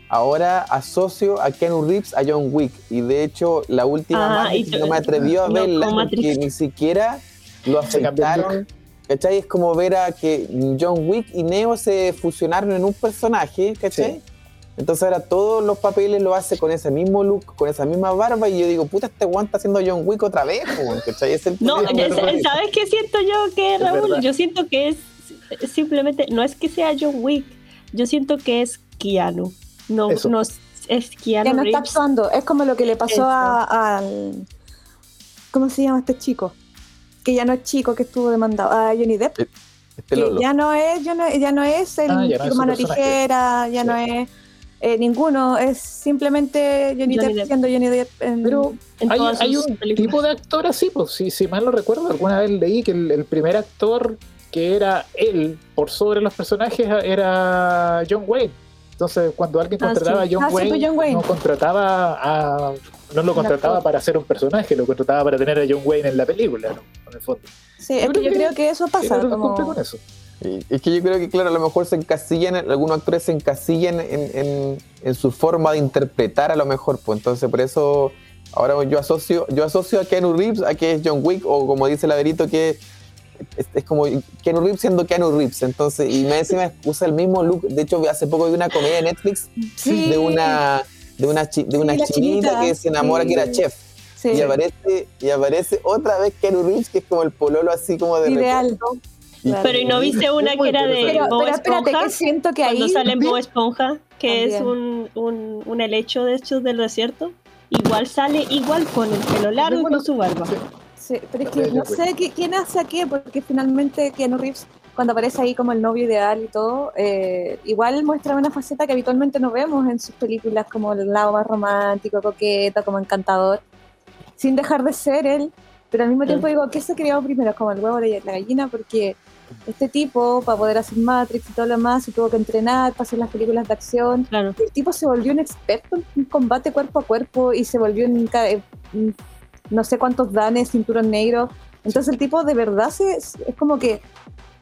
ahora asocio a Keanu Reeves a John Wick. Y de hecho, la última ah, no me atrevió a verla porque ni siquiera lo aceptaron ¿Cachai? Es como ver a que John Wick y Neo se fusionaron en un personaje, ¿cachai? Entonces ahora todos los papeles lo hace con ese mismo look, con esa misma barba, y yo digo, puta, este guante está haciendo John Wick otra vez, ¿cachai? no, ¿sabes qué siento yo que, Raúl? Yo siento que es simplemente, no es que sea John Wick, yo siento que es Keanu. No, no es Keanu. Que no está actuando, es como lo que le pasó a, al. ¿Cómo se llama este chico? Que ya no es chico que estuvo demandado, a Johnny Depp. Eh, este que ya no es, ya no, ya no es el ah, hermano ligera, ya no es eh, ninguno, es simplemente Johnny, Depp, siendo Johnny Depp. Pero hay, un tipo de actor así, pues si, si mal no recuerdo, alguna vez leí que el, primer actor que era él por sobre los personajes era John Wayne. Entonces, cuando alguien ah, contrataba a John, ah, pues Wayne, no contrataba a no lo contrataba para ser un personaje, lo contrataba para tener a John Wayne en la película, ¿no? En el fondo. Sí, es que yo creo que eso pasa. Como... Con eso. es que yo creo que, claro, a lo mejor se encasillan, algunos actores se encasillan en, en, su forma de interpretar a lo mejor, pues entonces por eso ahora yo asocio, yo asocio a Keanu Reeves a que es John Wick, o como dice el Laverito, que es, como Keanu Reeves siendo Keanu Reeves, entonces, y me encima usa el mismo look, de hecho hace poco vi una comedia de Netflix de una de una, de una chinita, que se enamora que era chef. Y, aparece, y aparece otra vez Keanu Reeves, que es como el pololo así como de Ideal. pero ¿y no viste una que era de pero, Bob Esponja? que siento que Cuando sale en Bob Esponja, que es un, un, un, helecho de estos del desierto, igual sale igual con el pelo largo y con su barba. Sí, pero es que no sé quién hace a qué, porque finalmente Keanu Reeves cuando aparece ahí como el novio ideal y todo, eh, igual muestra una faceta que habitualmente no vemos en sus películas, como el lado más romántico, coqueta, como encantador, sin dejar de ser él, pero al mismo tiempo digo, ¿qué se creó primero? Como el huevo de la gallina, porque este tipo, para poder hacer Matrix y todo lo demás, se tuvo que entrenar para hacer las películas de acción. El tipo se volvió un experto en combate cuerpo a cuerpo y se volvió en, no sé cuántos danes, cinturón negro. Entonces el tipo de verdad se, es como que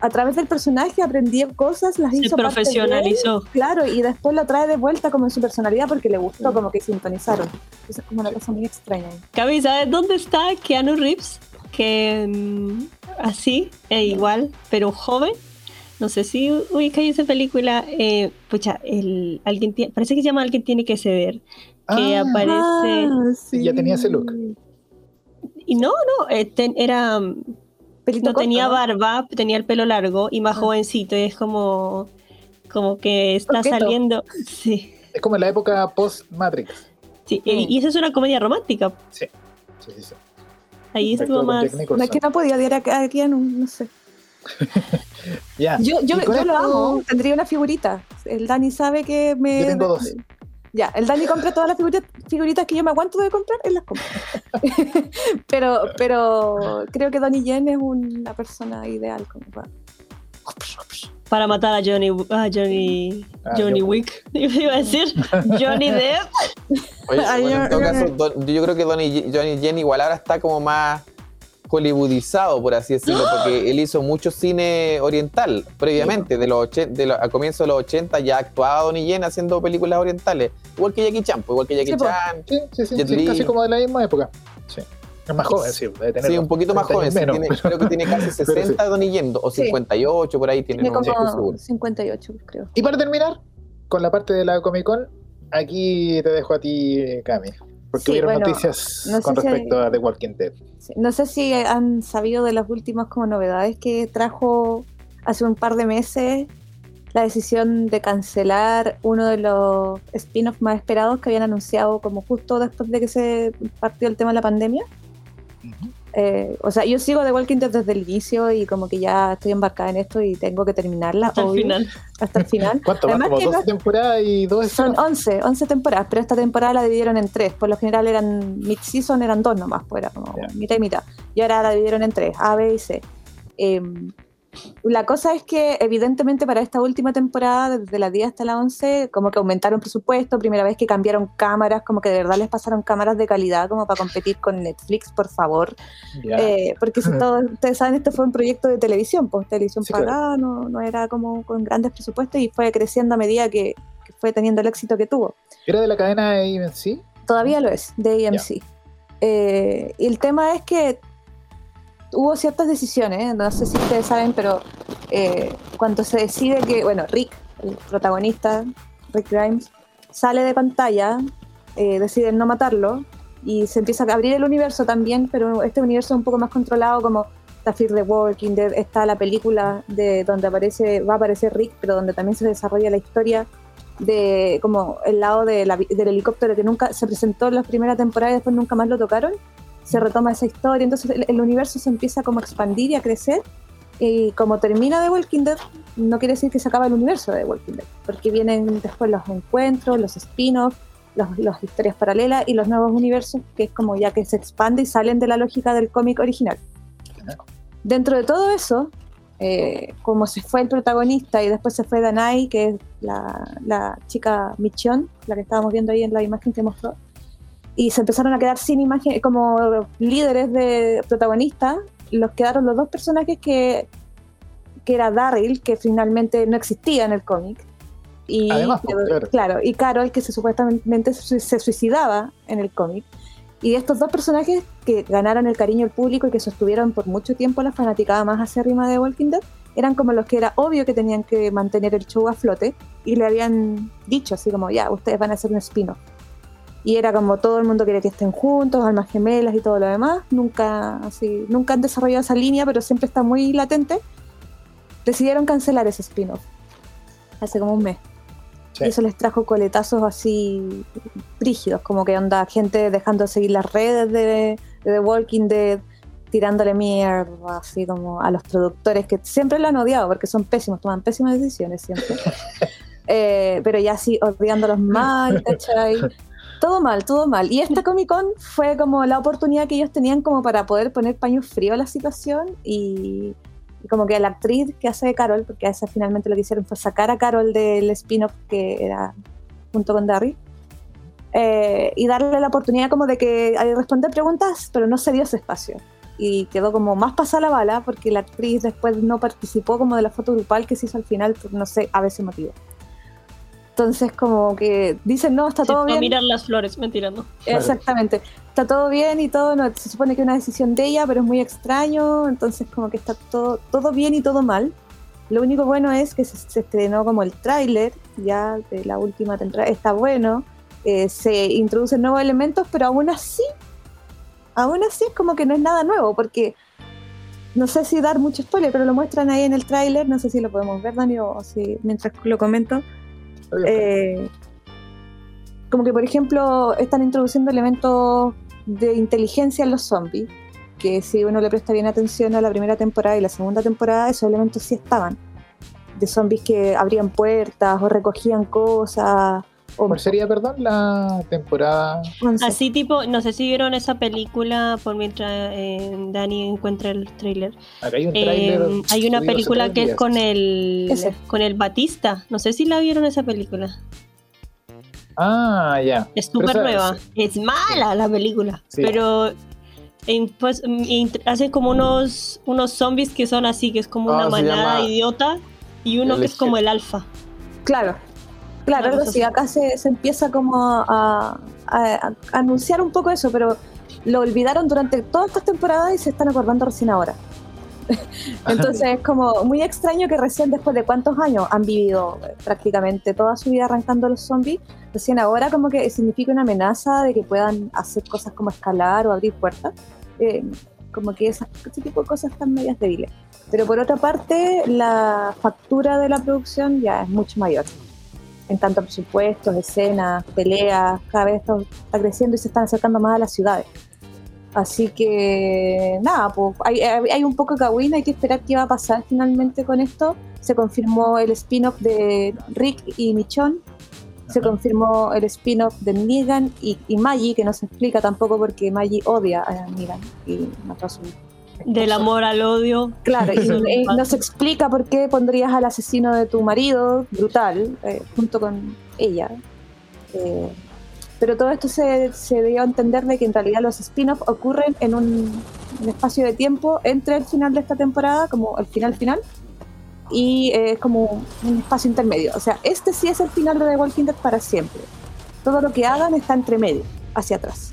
a través del personaje aprendí cosas, las hizo. Se profesionalizó. claro, y después lo trae de vuelta como en su personalidad porque le gustó, como que sintonizaron. Eso es como una cosa muy extraña. Cabi, ¿sabes dónde está Keanu Reeves? Que mm, así, e igual, pero joven. No sé si hay esa película. Eh, pucha, el, alguien parece que se llama Alguien tiene que ceder. Que ah, aparece. Sí. Ya tenía ese look. Y no, no, eh, era no tenía barba, tenía el pelo largo y más ah. jovencito y es como, como que está saliendo. Sí. Es como en la época post-Matrix. Sí, y, eso es una comedia romántica. Sí, sí, sí. Ahí estuvo más. No es que no podía odiar aquí en un, no sé. ya. Yo, yo, yo lo amo, tendría una figurita. El Dani sabe que me. Yo tengo dos. Ya, el Dani compra todas las figuritas, que yo me aguanto de comprar, él las compra. pero, pero creo que Donnie Yen es una persona ideal como para... para matar a Johnny a Johnny ah, Johnny Wick iba a decir Johnny Depp. Oye, en todo caso, yo creo que Donnie, Johnny Yen igual ahora está como más hollywoodizado, por así decirlo, porque él hizo mucho cine oriental previamente, de los de a comienzos de los 80 ya actuaba Donnie Yen haciendo películas orientales, igual que Jackie Chan, pues, igual que Jackie Chan. Sí, sí, sí, casi como de la misma época. Sí. Es más joven, sí, debe tener Sí, un poquito más joven. creo que tiene casi 60 Donnie Yen, o 58 por ahí. Tiene, tiene como 58, creo. Y para terminar, con la parte de la Comic Con, aquí te dejo a ti, Cami. Porque hubieron noticias con respecto a The Walking Dead. No sé si han sabido de las últimas como novedades que trajo hace un par de meses la decisión de cancelar uno de los spin-offs más esperados que habían anunciado como justo después de que se partió el tema de la pandemia. Eh, o sea, yo sigo The Walking Dead desde el inicio y como que ya estoy embarcada en esto y tengo que terminarla. Hasta el final. Hasta el final. ¿Cuánto más? ¿Como 12 temporadas y dos Son 11, 11 temporadas, pero esta temporada la dividieron en tres. Por lo general eran mid-season, eran dos nomás, pues era como mitad y mitad. Y ahora la dividieron en tres, A, B y C. Eh, la cosa es que evidentemente para esta última temporada, desde la 10 hasta la 11, como que aumentaron presupuesto, primera vez que cambiaron cámaras, como que de verdad les pasaron cámaras de calidad como para competir con Netflix, por favor. Eh, porque si todos ustedes saben, este fue un proyecto de televisión, pues televisión pagada, no, no, era como con grandes presupuestos y fue creciendo a medida que, fue teniendo el éxito que tuvo. ¿Era de la cadena AMC? Todavía lo es, de AMC. Eh, y el tema es que hubo ciertas decisiones, no sé si ustedes saben, pero eh, cuando se decide que, bueno, Rick, el protagonista, Rick Grimes, sale de pantalla, eh, deciden no matarlo y se empieza a abrir el universo también, pero este universo es un poco más controlado como está Fear the Walking Dead, está la película de donde aparece, va a aparecer Rick, pero donde también se desarrolla la historia de como el lado del helicóptero que nunca se presentó en la primera temporada y después nunca más lo tocaron se retoma esa historia, entonces el, universo se empieza como a expandir y a crecer, y como termina The Walking Dead, no quiere decir que se acaba el universo de The Walking Dead, porque vienen después los encuentros, los spin-offs, las historias paralelas y los nuevos universos, que es como ya que se expande y salen de la lógica del cómic original. Dentro de todo eso, eh, como se fue el protagonista y después se fue Danai, que es la, la chica Michon, la que estábamos viendo ahí en la imagen que mostró, y se empezaron a quedar sin imagen, como líderes de protagonistas, los quedaron los dos personajes que, que era Daryl, que finalmente no existía en el cómic. Y, pues, claro. y Carol, que se, supuestamente se suicidaba en el cómic. Y estos dos personajes que ganaron el cariño del público y que sostuvieron por mucho tiempo la fanaticada más acérrima de Walking Dead, eran como los que era obvio que tenían que mantener el show a flote y le habían dicho así como, ya, ustedes van a hacer un spin-off y era como todo el mundo quiere que estén juntos, almas gemelas y todo lo demás. Nunca, así, nunca han desarrollado esa línea, pero siempre está muy latente. Decidieron cancelar ese spin-off hace como un mes. Y eso les trajo coletazos así rígidos, como que onda gente dejando de seguir las redes de, The Walking Dead, tirándole mierda, así como a los productores que siempre lo han odiado porque son pésimos, toman pésimas decisiones siempre. Eh, pero ya así odiándolos mal, ¿cachai? Todo mal, todo mal. Y esta Comic Con fue como la oportunidad que ellos tenían como para poder poner paño frío a la situación y, como que la actriz que hace de Carol, porque a esa finalmente lo que hicieron fue sacar a Carol del spin-off que era junto con Darry, eh, y darle la oportunidad como de que de responder preguntas, pero no se dio ese espacio. Y quedó como más pasada la bala porque la actriz después no participó como de la foto grupal que se hizo al final por no sé, a veces motivo. Entonces, como que dicen, no, está todo bien. mirar las flores, mentira, no. Exactamente. Está todo bien y todo, no, se supone que es una decisión de ella, pero es muy extraño. Entonces, como que está todo, todo bien y todo mal. Lo único bueno es que se, estrenó como el tráiler ya de la última temporada. Está bueno. Eh, se introducen nuevos elementos, pero aún así, aún así es como que no es nada nuevo, porque no sé si dar mucho spoiler, pero lo muestran ahí en el tráiler. No sé si lo podemos ver, Dani, o si mientras lo comento. Eh, como que, por ejemplo, están introduciendo elementos de inteligencia en los zombies, que si uno le presta bien atención a la primera temporada y la segunda temporada, esos elementos sí estaban. De zombies que abrían puertas o recogían cosas. ¿Cuál sería, perdón, la temporada? Así tipo, no sé si vieron esa película por mientras eh, Dani encuentra el trailer. hay un trailer. Eh, hay una película que es con el con el Batista. No sé si la vieron esa película. Ah, ya. Es súper nueva. Es mala la película. Pero pues, hacen como unos, unos zombies que son así, que es como una ah, manada idiota, y uno que es como el alfa. Claro, claro, sí, acá se, empieza como a, anunciar un poco eso, pero lo olvidaron durante todas estas temporadas y se están acordando recién ahora. Entonces es como muy extraño que recién después de cuántos años han vivido prácticamente toda su vida arrancando los zombies, recién ahora como que significa una amenaza de que puedan hacer cosas como escalar o abrir puertas. Eh, como que ese tipo de cosas están medias débiles. Pero por otra parte, la factura de la producción ya es mucho mayor. En tanto presupuestos, escenas, peleas, cada vez esto está creciendo y se están acercando más a las ciudades. Así que nada, pues hay, un poco de cagüín, hay que esperar qué va a pasar finalmente con esto. Se confirmó el spin-off de Rick y Michonne, se confirmó el spin-off de Negan y, y, Maggie, que no se explica tampoco porque Maggie odia a Negan y mató a su del amor al odio. Claro, y, no se explica por qué pondrías al asesino de tu marido, brutal, eh, junto con ella. Eh, pero todo esto se, se dio a entender de que en realidad los spin-offs ocurren en un, espacio de tiempo entre el final de esta temporada, como el final final, y es como un espacio intermedio. O sea, este sí es el final de The Walking Dead para siempre. Todo lo que hagan está entre medio, hacia atrás.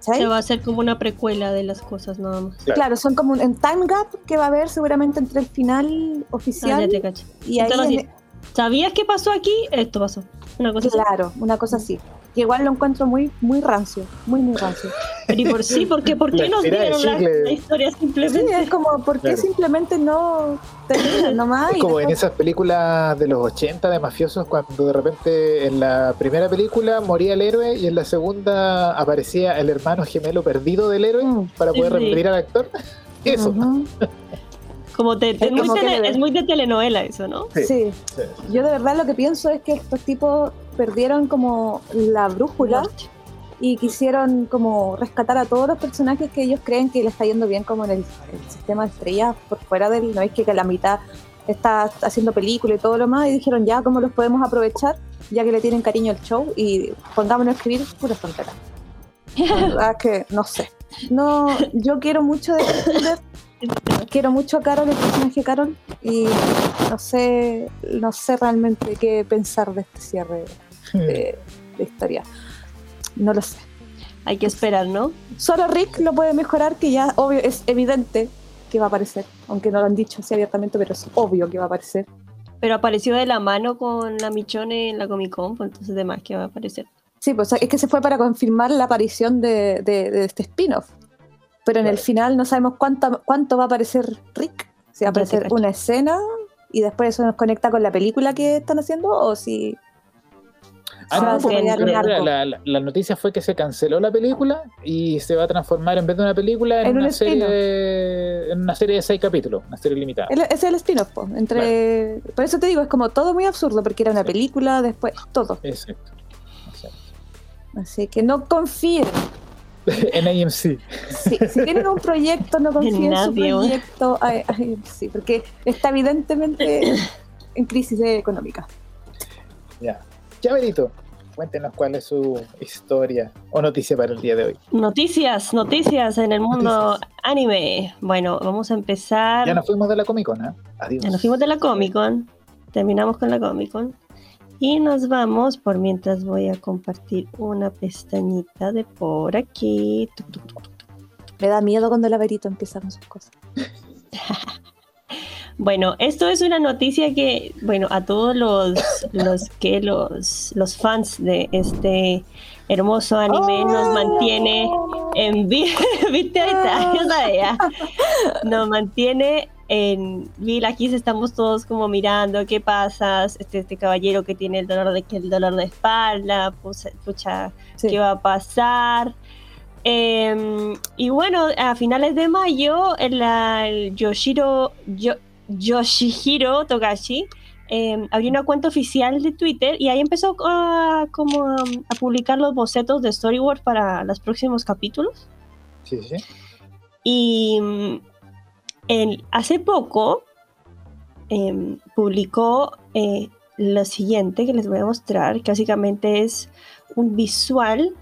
Se va a hacer como una precuela de las cosas nada más. Claro, son como un time gap que va a haber seguramente entre el final oficial ah, y ahí... ¿Sabías qué pasó aquí? Esto pasó. Una cosa claro, una cosa así. Que igual lo encuentro muy, muy rancio, muy, muy rancio. Pero ¿y por sí? ¿Por qué, ¿Por qué nos dieron la, historia simplemente? Sí, es como, ¿por qué simplemente no terminan nomás? como en esas películas de los 80 de mafiosos, cuando de repente en la primera película moría el héroe y en la segunda aparecía el hermano gemelo perdido del héroe mm. para poder revivir al actor. Eso. Como te, es, muy de telenovela eso, ¿no? Sí. Yo de verdad lo que pienso es que estos tipos perdieron como la brújula y quisieron como rescatar a todos los personajes que ellos creen que le está yendo bien como en el, sistema de estrellas por fuera del, no es que, la mitad está haciendo película y todo lo más y dijeron ya cómo los podemos aprovechar ya que le tienen cariño al show y pongámonos a escribir pura frontera. La verdad que no sé. No, yo quiero mucho de quiero mucho a Carol, el personaje Carol, y no sé, no sé realmente qué pensar de este cierre de, historia. No lo sé. Hay que esperar, ¿no? Solo Rick lo puede mejorar, que ya obvio, es evidente que va a aparecer, aunque no lo han dicho así abiertamente, pero es obvio que va a aparecer. Pero apareció de la mano con la Michone en la Comic Con, pues entonces de que va a aparecer. Sí, pues es que se fue para confirmar la aparición de, de este spin-off pero en el final no sabemos cuánto, cuánto va a aparecer Rick. Si va a aparecer una escena y después eso nos conecta con la película que están haciendo o si... Ah, la, noticia fue que se canceló la película y se va a transformar en vez de una película en, una, serie, en una serie de seis capítulos, una serie limitada. es el spin-off, entre por eso te digo, es como todo muy absurdo porque era una película, después todo. Exacto. Así que no confíen en AMC. Sí, si tienen un proyecto, no confíen en, su proyecto a AMC, porque está evidentemente en crisis económica. Ya. Ya, Berito, cuéntenos cuál es su historia o noticia para el día de hoy. Noticias, noticias en el mundo anime. Bueno, vamos a empezar. Ya nos fuimos de la Comic Con, ¿eh? Adiós. Ya nos fuimos de la Comic Con. Terminamos con la Comic Con. Y nos vamos, por mientras voy a compartir una pestañita de por aquí. Me da miedo cuando el laberito empieza con sus cosas. bueno, esto es una noticia que, bueno, a todos los, los que los, los fans de este hermoso anime nos mantiene en ¿Viste? Ahí Nos mantiene en Vila aquí estamos todos como mirando qué pasa, este, este caballero que tiene el dolor de que el dolor de espalda, pues, pucha, qué va a pasar. Em, y bueno, a finales de mayo, el, Yoshiro, Yoshihiro Togashi em, abrió una cuenta oficial de Twitter y ahí empezó a, como a publicar los bocetos de storyboard para los próximos capítulos. Sí, sí. Y hace poco em, publicó eh, lo siguiente que les voy a mostrar, que básicamente es un visual.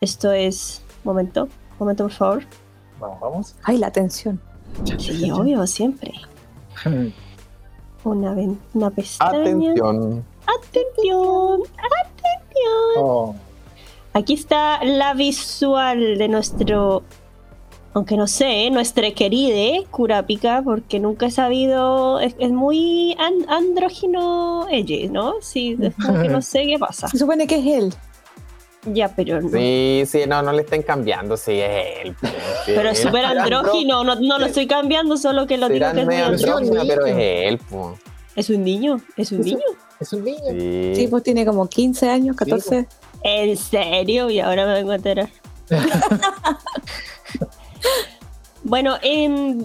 Esto es, momento, momento, por favor. Vamos, vamos. Ay, la tensión. Sí, obvio, siempre. una, una pestaña. Atención. Atención. Atención. Oh. Aquí está la visual de nuestro, aunque no sé, nuestra querida Kurapika, porque nunca he sabido, es, muy andrógino ella, ¿no? Sí, es como que no sé qué pasa. Se supone que es él. Ya, pero no. Sí, sí, no, no le estén cambiando, sí, es él. Pues, pero es súper andrógino, no, no lo estoy cambiando, solo que lo digo que es andrógino, pero es él, pues. Es un niño, es un niño. Es un niño. Sí. pues tiene como 15 años, 14. Pues. ¿En serio? Y ahora me vengo a enterar. bueno,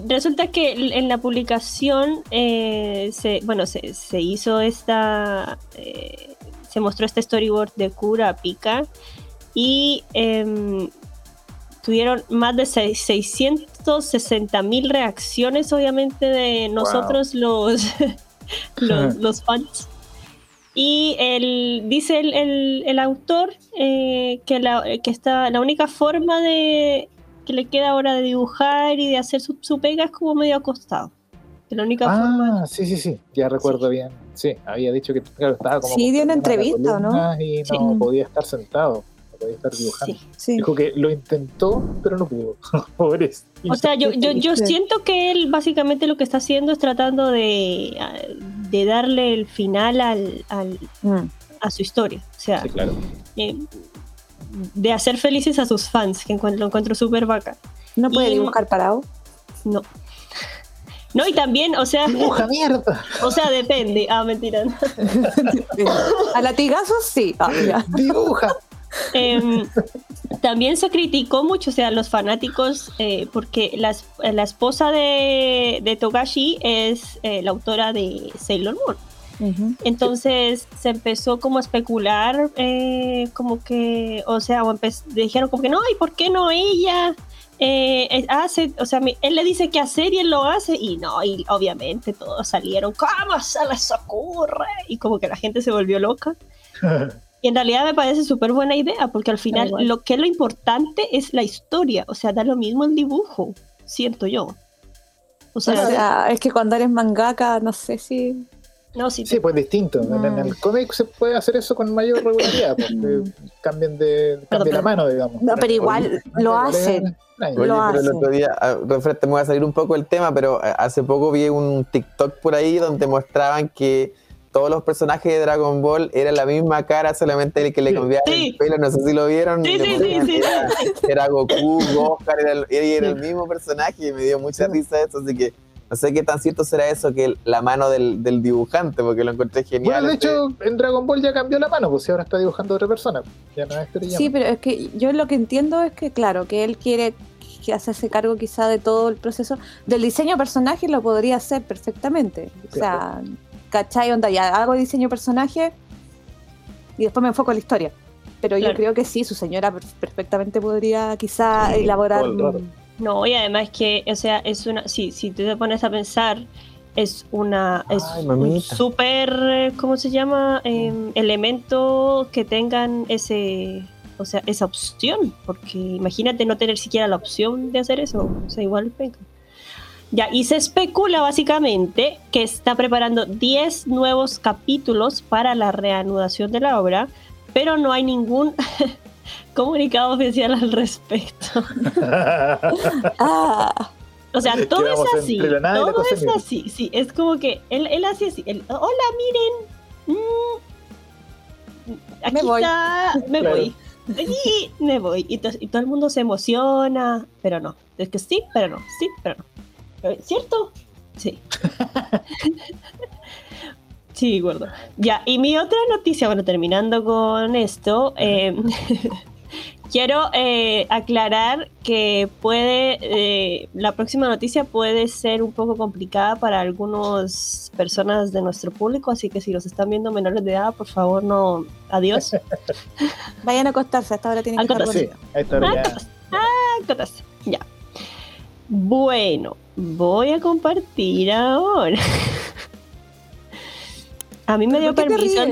resulta que en la publicación, eh, se, bueno, se, hizo esta, eh, se mostró este storyboard de Cura Pica y em, tuvieron más de 660 mil reacciones, obviamente, de nosotros los, los, fans. Y el, dice el, autor eh, que, la, que está, la única forma de que le queda ahora de dibujar y de hacer su, pega es como medio acostado. la única ah, forma... sí, sí, sí, ya recuerdo bien. Sí, había dicho que estaba como... Sí, dio una entrevista, ¿no? Y no podía estar sentado podía estar dibujando. Dijo que lo intentó, pero no pudo. O sea, yo, yo, yo siento que él básicamente lo que está haciendo es tratando de, de darle el final al, al mm. a su historia. O sea, eh, de hacer felices a sus fans, que encuentro, lo encuentro súper bacán. ¿No puede dibujar parado? No. No, y también, o sea. Dibuja mierda. O sea, depende. Ah, mentira. a latigazos sí. Ah, Dibuja. Em, también se criticó mucho, o sea, los fanáticos, eh, porque la, la esposa de, Togashi es eh, la autora de Sailor Moon. Entonces se empezó como a especular, eh, como que, o sea, dijeron como que no, ¿y por qué no ella? Hace, o sea, él le dice que hacer y él lo hace y no, y obviamente todos salieron, ¿cómo se les ocurre? Y como que la gente se volvió loca. Y en realidad me parece súper buena idea, porque al final lo que es lo importante es la historia, o sea, da lo mismo el dibujo, siento yo. O sea, es que cuando eres mangaka, no sé si... No, sí, sí pues distinto. En, el cómic se puede hacer eso con mayor regularidad, porque mm. cambian de la mano, digamos. No, pero igual lo hacen. lo hacen. el otro día, ah, me voy a salir un poco el tema, pero eh, hace poco vi un TikTok por ahí donde mostraban que todos los personajes de Dragon Ball eran la misma cara, solamente el que le cambiaba el pelo, no sé si lo vieron. Sí, sí, sí, era, Goku, Gohan, era el, era el mismo personaje y me dio mucha risa eso, así que no sé qué tan cierto será eso que la mano del, dibujante, porque lo encontré genial. Bueno, de hecho, en Dragon Ball ya cambió la mano, pues si ahora está dibujando a otra persona. Ya no es Sí, pero es que yo lo que entiendo es que, claro, que él quiere hacerse cargo quizá de todo el proceso del diseño de personaje lo podría hacer perfectamente. O sea, ¿cachai? Onda, ya hago diseño de personaje y después me enfoco en la historia. Pero yo creo que sí, su señora perfectamente podría quizá elaborar. No, y además que, o sea, es una. Sí, si tú te pones a pensar, es una. Es un súper. ¿Cómo se llama? Em, elemento que tengan ese. O sea, esa opción. Porque imagínate no tener siquiera la opción de hacer eso. O sea, igual venga. Ya, y se especula básicamente que está preparando 10 nuevos capítulos para la reanudación de la obra, pero no hay ningún comunicado oficial al respecto. Ah. O sea, todo es así. Todo es así. Sí, es como que él, él hace así. Hola, miren. Mm, aquí me voy. está. Me voy. Y me voy. y todo el mundo se emociona, pero no. Es que sí, pero no. Sí, pero no. ¿Cierto? Sí. sí, gordo. Ya, y mi otra noticia, bueno, terminando con esto, eh, quiero eh, aclarar que puede, eh, la próxima noticia puede ser un poco complicada para algunas personas de nuestro público, así que si los están viendo menores de edad, por favor, no, adiós. Vayan a acostarse, hasta ahora tienen que estar sí, ah, acostarse. Ya. Bueno, voy a compartir ahora. a mí me dio permiso.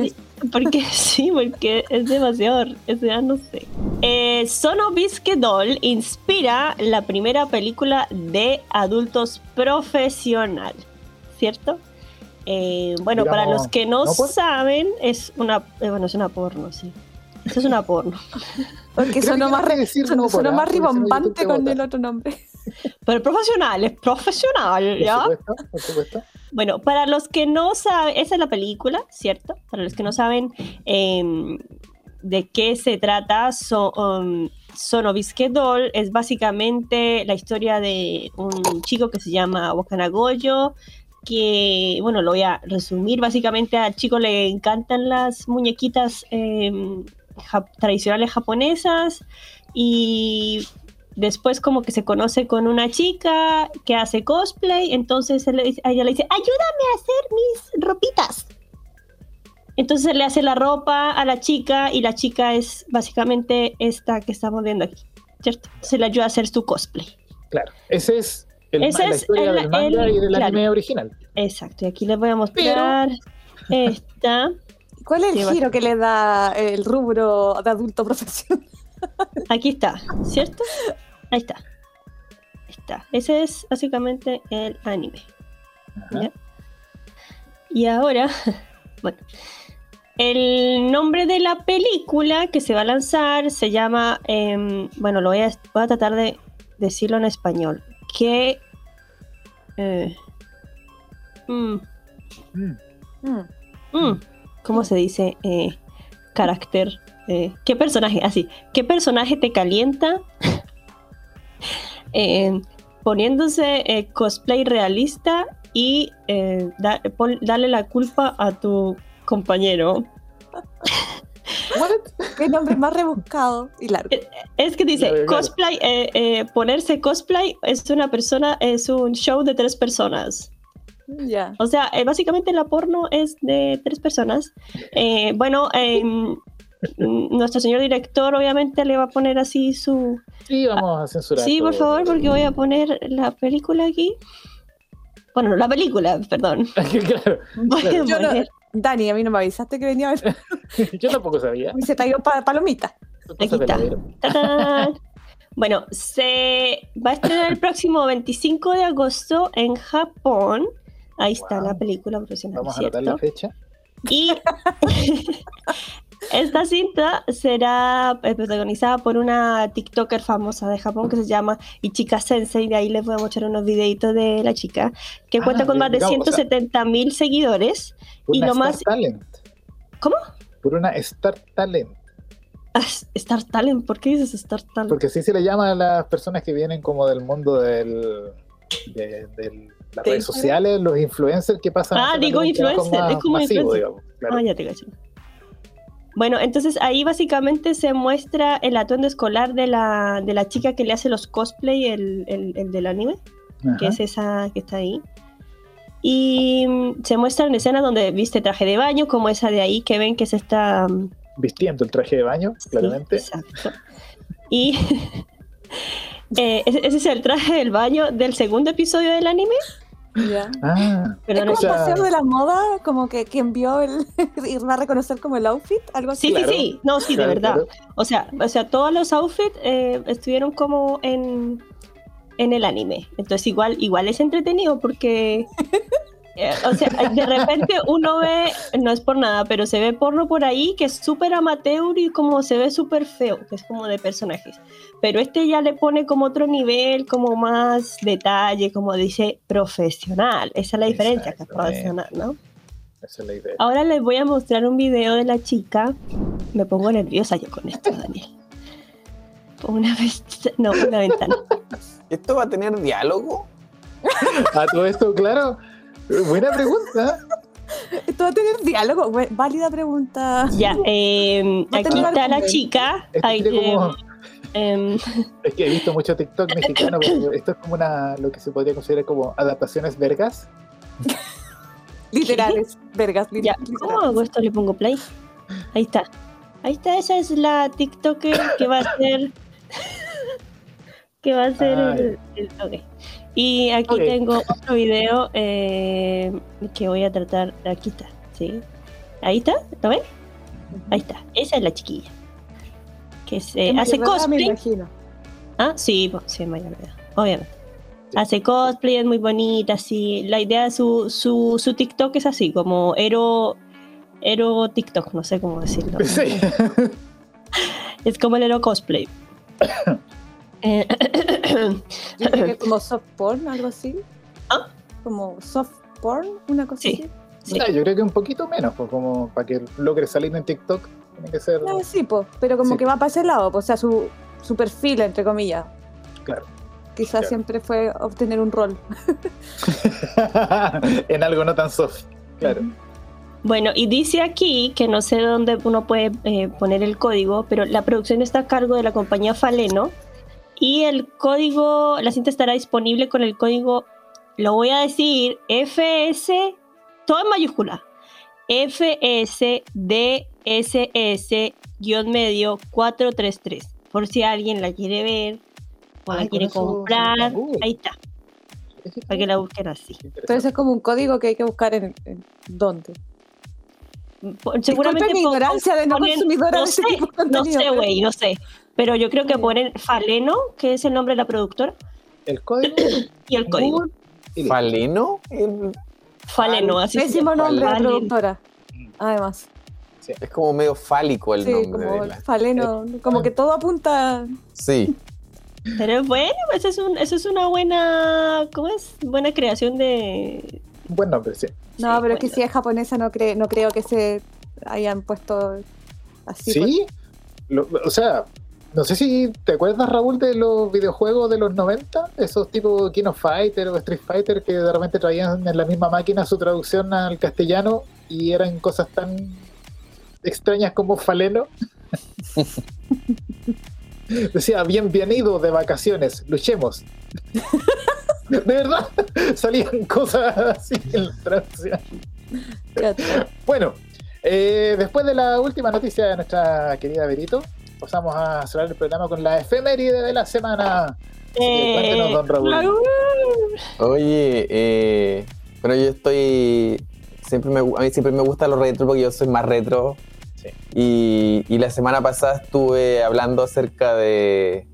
Porque sí, porque es demasiado, o sea, no sé. Eh, Sono Bisque Doll inspira la primera película de adultos profesional, ¿cierto? Eh, bueno, para los que no, saben, es una, eh, bueno, es una porno, sí. Esto es una porno. Porque suena más, suena más ribombante con el otro nombre. Pero profesional, es profesional, ¿ya? Por supuesto, Bueno, para los que no saben, esa es la película, ¿cierto? Para los que no saben em, de qué se trata, so, um, Sono Doll es básicamente la historia de un chico que se llama Wakanagoyo, que, bueno, lo voy a resumir, básicamente al chico le encantan las muñequitas em, tradicionales japonesas y después como que se conoce con una chica que hace cosplay, entonces ella le dice, ayúdame a hacer mis ropitas. Entonces le hace la ropa a la chica y la chica es básicamente esta que estamos viendo aquí, ¿cierto? Se le ayuda a hacer su cosplay. Claro, ese es la historia del manga y del anime original. Exacto, y aquí les voy a mostrar esta. ¿Cuál es el giro que le da el rubro de adulto profesional? Aquí está, ¿cierto? Ahí está. Ahí está. Ese es básicamente el anime. Y ahora, bueno, el nombre de la película que se va a lanzar se llama, em, bueno, lo voy a, voy a, tratar de decirlo en español. Que... Eh, mm, mm. Mm, ¿Cómo se dice? Eh, carácter. Eh, ¿Qué personaje? Así. ¿Qué personaje te calienta? Eh, poniéndose eh, cosplay realista y eh, darle la culpa a tu compañero. Qué nombre más rebuscado y largo. Es que dice, cosplay, ponerse cosplay es una persona, es un show de tres personas. Ya. O sea, básicamente la porno es de tres personas. bueno, em, nuestro señor director obviamente le va a poner así su... Sí, vamos a censurar. Sí, por favor, porque voy a poner la película aquí. Bueno, la película, perdón. claro, Dani, a mí no me avisaste que venía a ver. Yo tampoco sabía. Y se traigo palomita. Aquí está. bueno, se va a estrenar el próximo 25 de agosto en Japón. Ahí está la película profesional. Vamos a anotar la fecha. Y Esta cinta será eh, protagonizada por una TikToker famosa de Japón que se llama Ichika Sensei. De ahí les voy a mostrar unos videitos de la chica que ah, cuenta con más de 170 mil seguidores. y no más. Talent. ¿Cómo? Por una Star Talent. Ah, Star Talent, ¿por qué dices Star Talent? Porque así se le llama a las personas que vienen como del mundo del, de, las redes sociales, los influencers que pasan. Ah, digo influencer, es como influencer. Ah, ya te cacho. Bueno, entonces ahí básicamente se muestra el atuendo escolar de la, de la chica que le hace los cosplay, el, el, del anime, que es esa que está ahí. Y mm, se muestra en escena donde viste traje de baño, como esa de ahí que ven que se está... Mm, Vistiendo el traje de baño, claramente. Exacto. Y eh, ese es el traje del baño del segundo episodio del anime. Ah, es como el paseo de la moda, como que quien vio el va a reconocer como el outfit, algo así. Sí, sí, sí, no, sí, de verdad. O sea, o sea, todos los outfits eh, estuvieron como en, en el anime. Entonces igual, igual es entretenido porque o sea, de repente uno ve, no es por nada, pero se ve porno por ahí que es súper amateur y como se ve súper feo, que es como de personajes. Pero este ya le pone como otro nivel, como más detalle, como dice profesional. Esa es la diferencia, que es profesional, ¿no? Esa es la idea. Ahora les voy a mostrar un video de la chica. Me pongo nerviosa yo con esto, Daniel. Una vez, no, una ventana. ¿Esto va a tener diálogo? A todo esto, claro. Buena pregunta. Esto va a tener diálogo. Válida pregunta. Ya, eh, aquí está la chica. Em, es que he visto mucho TikTok mexicano, esto es como una, lo que se podría considerar como adaptaciones vergas. literales, vergas. Ya, ¿Cómo hago esto? Le pongo play. Ahí está. Ahí está, esa es la TikToker que va a ser. que va a ser el, el, y aquí tengo otro video eh, que voy a tratar. Aquí está, ¿sí? Ahí está, ¿lo ven? Ahí está, esa es la chiquilla. Que se hace cosplay. Ah, sí, sí, Maya obviamente. Hace cosplay, es muy bonita, sí. La idea de su, su, su TikTok es así, como Ero, Ero TikTok, no sé cómo decirlo. Sí. es como el Ero cosplay. eh, como soft porn, algo así. ¿Ah? Como soft porn, una cosa así. Sí. yo creo que un poquito menos, pues, como para que logre salir en TikTok, tiene que ser. Ah, sí, pues, pero como que va para ese lado, pues, o sea, su, su perfil, entre comillas. Claro. Quizás siempre fue obtener un rol. en algo no tan soft, claro. Bueno, y dice aquí que no sé dónde uno puede eh, poner el código, pero la producción está a cargo de la compañía Faleno y el código, la cinta estará disponible con el código, lo voy a decir, FS, todo en mayúscula, FSDSS-medio 433, por si alguien la quiere ver o la quiere comprar, ahí está. Para que la busquen así. Entonces es como un código que hay que buscar en, dónde. Seguramente mi ignorancia de no consumidora no sé, No sé, güey, no sé. Pero yo creo que ponen Faleno, que es el nombre de la productora. El código. y el código. ¿Faleno? Faleno, así Pésimo nombre de la productora. Además. Es como medio fálico el nombre. Como faleno, como que todo apunta. Sí. Pero bueno, eso es, un, eso es una buena, ¿cómo es? Buena creación de... Buen nombre, sí. No, pero es que si es japonesa no, no creo que se hayan puesto así. Sí, o sea, no sé si te acuerdas, Raúl, de los videojuegos de los 90, esos tipo King of Fighter o Street Fighter que de repente traían en la misma máquina su traducción al castellano y eran cosas tan extrañas como faleno. Decía, bienvenido de vacaciones, luchemos. de verdad, salían cosas así en la traducción. bueno, eh, después de la última noticia de nuestra querida Berito, pasamos a cerrar el programa con la efeméride de la semana. cuéntenos, don Raúl. Oye, eh, bueno, yo estoy. Siempre me, a mí siempre me gusta los retro porque yo soy más retro y, la semana pasada estuve hablando acerca de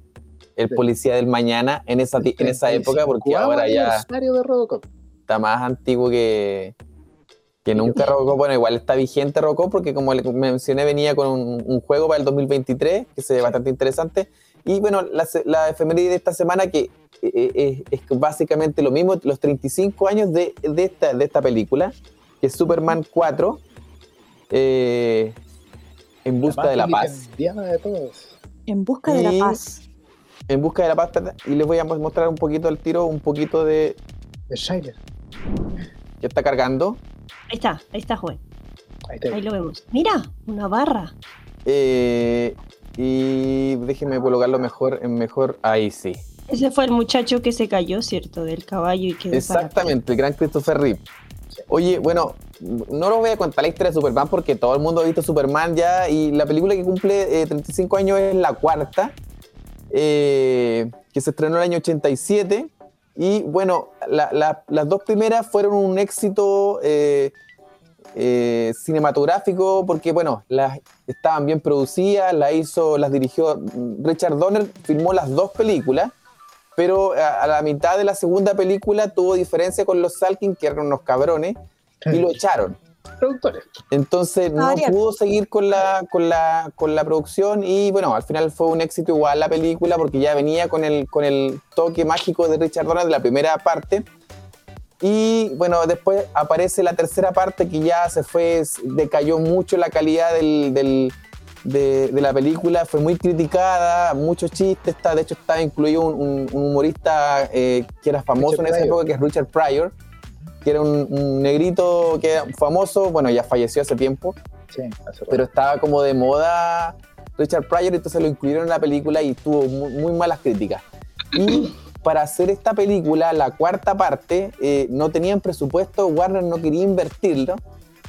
el policía del mañana en esa, en esa época, porque ahora ya está más antiguo que, que nunca Robocop. Bueno, igual está vigente Robocop porque como le mencioné venía con un, juego para el 2023 que se ve bastante interesante. Y bueno, la, la efeméride de esta semana que eh, eh, es, básicamente lo mismo, los 35 años de, de, esta, de esta película, que es Superman 4. Eh, en busca de la paz. En busca de la paz. En busca de la paz. Y les voy a mostrar un poquito al tiro, un poquito de. De Shider. ¿Ya está cargando? Ahí está, ahí está, joven. Ahí, lo vemos. Mira, una barra. Eh, y déjenme colocarlo mejor en mejor. Ahí sí. Ese fue el muchacho que se cayó, ¿cierto? Del caballo y que Exactamente, el gran Christopher Reeve. Oye, bueno, no lo voy a contar la historia de Superman porque todo el mundo ha visto Superman ya y la película que cumple 35 eh, años es la cuarta, eh, que se estrenó en el año 87. Y bueno, las dos primeras fueron un éxito eh, cinematográfico porque, bueno, las estaban bien producidas, las hizo, las dirigió Richard Donner, filmó las dos películas pero a, la mitad de la segunda película tuvo diferencia con los Salkin, que eran unos cabrones, y lo echaron. Productores. Entonces no pudo seguir con la, con, la, con la producción y bueno, al final fue un éxito igual la película porque ya venía con el, con el toque mágico de Richard Donner de la primera parte. Y bueno, después aparece la tercera parte que ya se fue, decayó mucho la calidad del de, la película fue muy criticada, muchos chistes, está, de hecho está incluido un, humorista eh, que era famoso en esa época, que es Richard Pryor, que era un, negrito que era famoso, bueno, ya falleció hace tiempo, pero estaba como de moda Richard Pryor, entonces lo incluyeron en la película y tuvo muy, malas críticas. Y para hacer esta película, la cuarta parte, eh, no tenían presupuesto, Warner no quería invertirlo,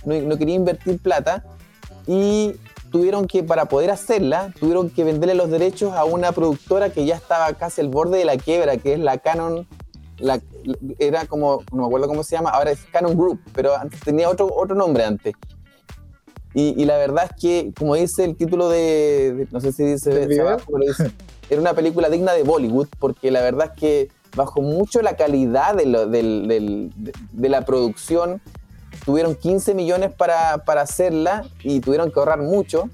no, no quería invertir plata, y tuvieron que, para poder hacerla, tuvieron que venderle los derechos a una productora que ya estaba casi al borde de la quiebra, que es la Canon, la, era como, no me acuerdo cómo se llama, ahora es Canon Group, pero antes tenía otro, otro nombre antes. Y, la verdad es que, como dice el título de, no sé si dice, era una película digna de Bollywood, porque la verdad es que bajó mucho la calidad de, de, la producción. Tuvieron 15 millones para, para, hacerla y tuvieron que ahorrar mucho.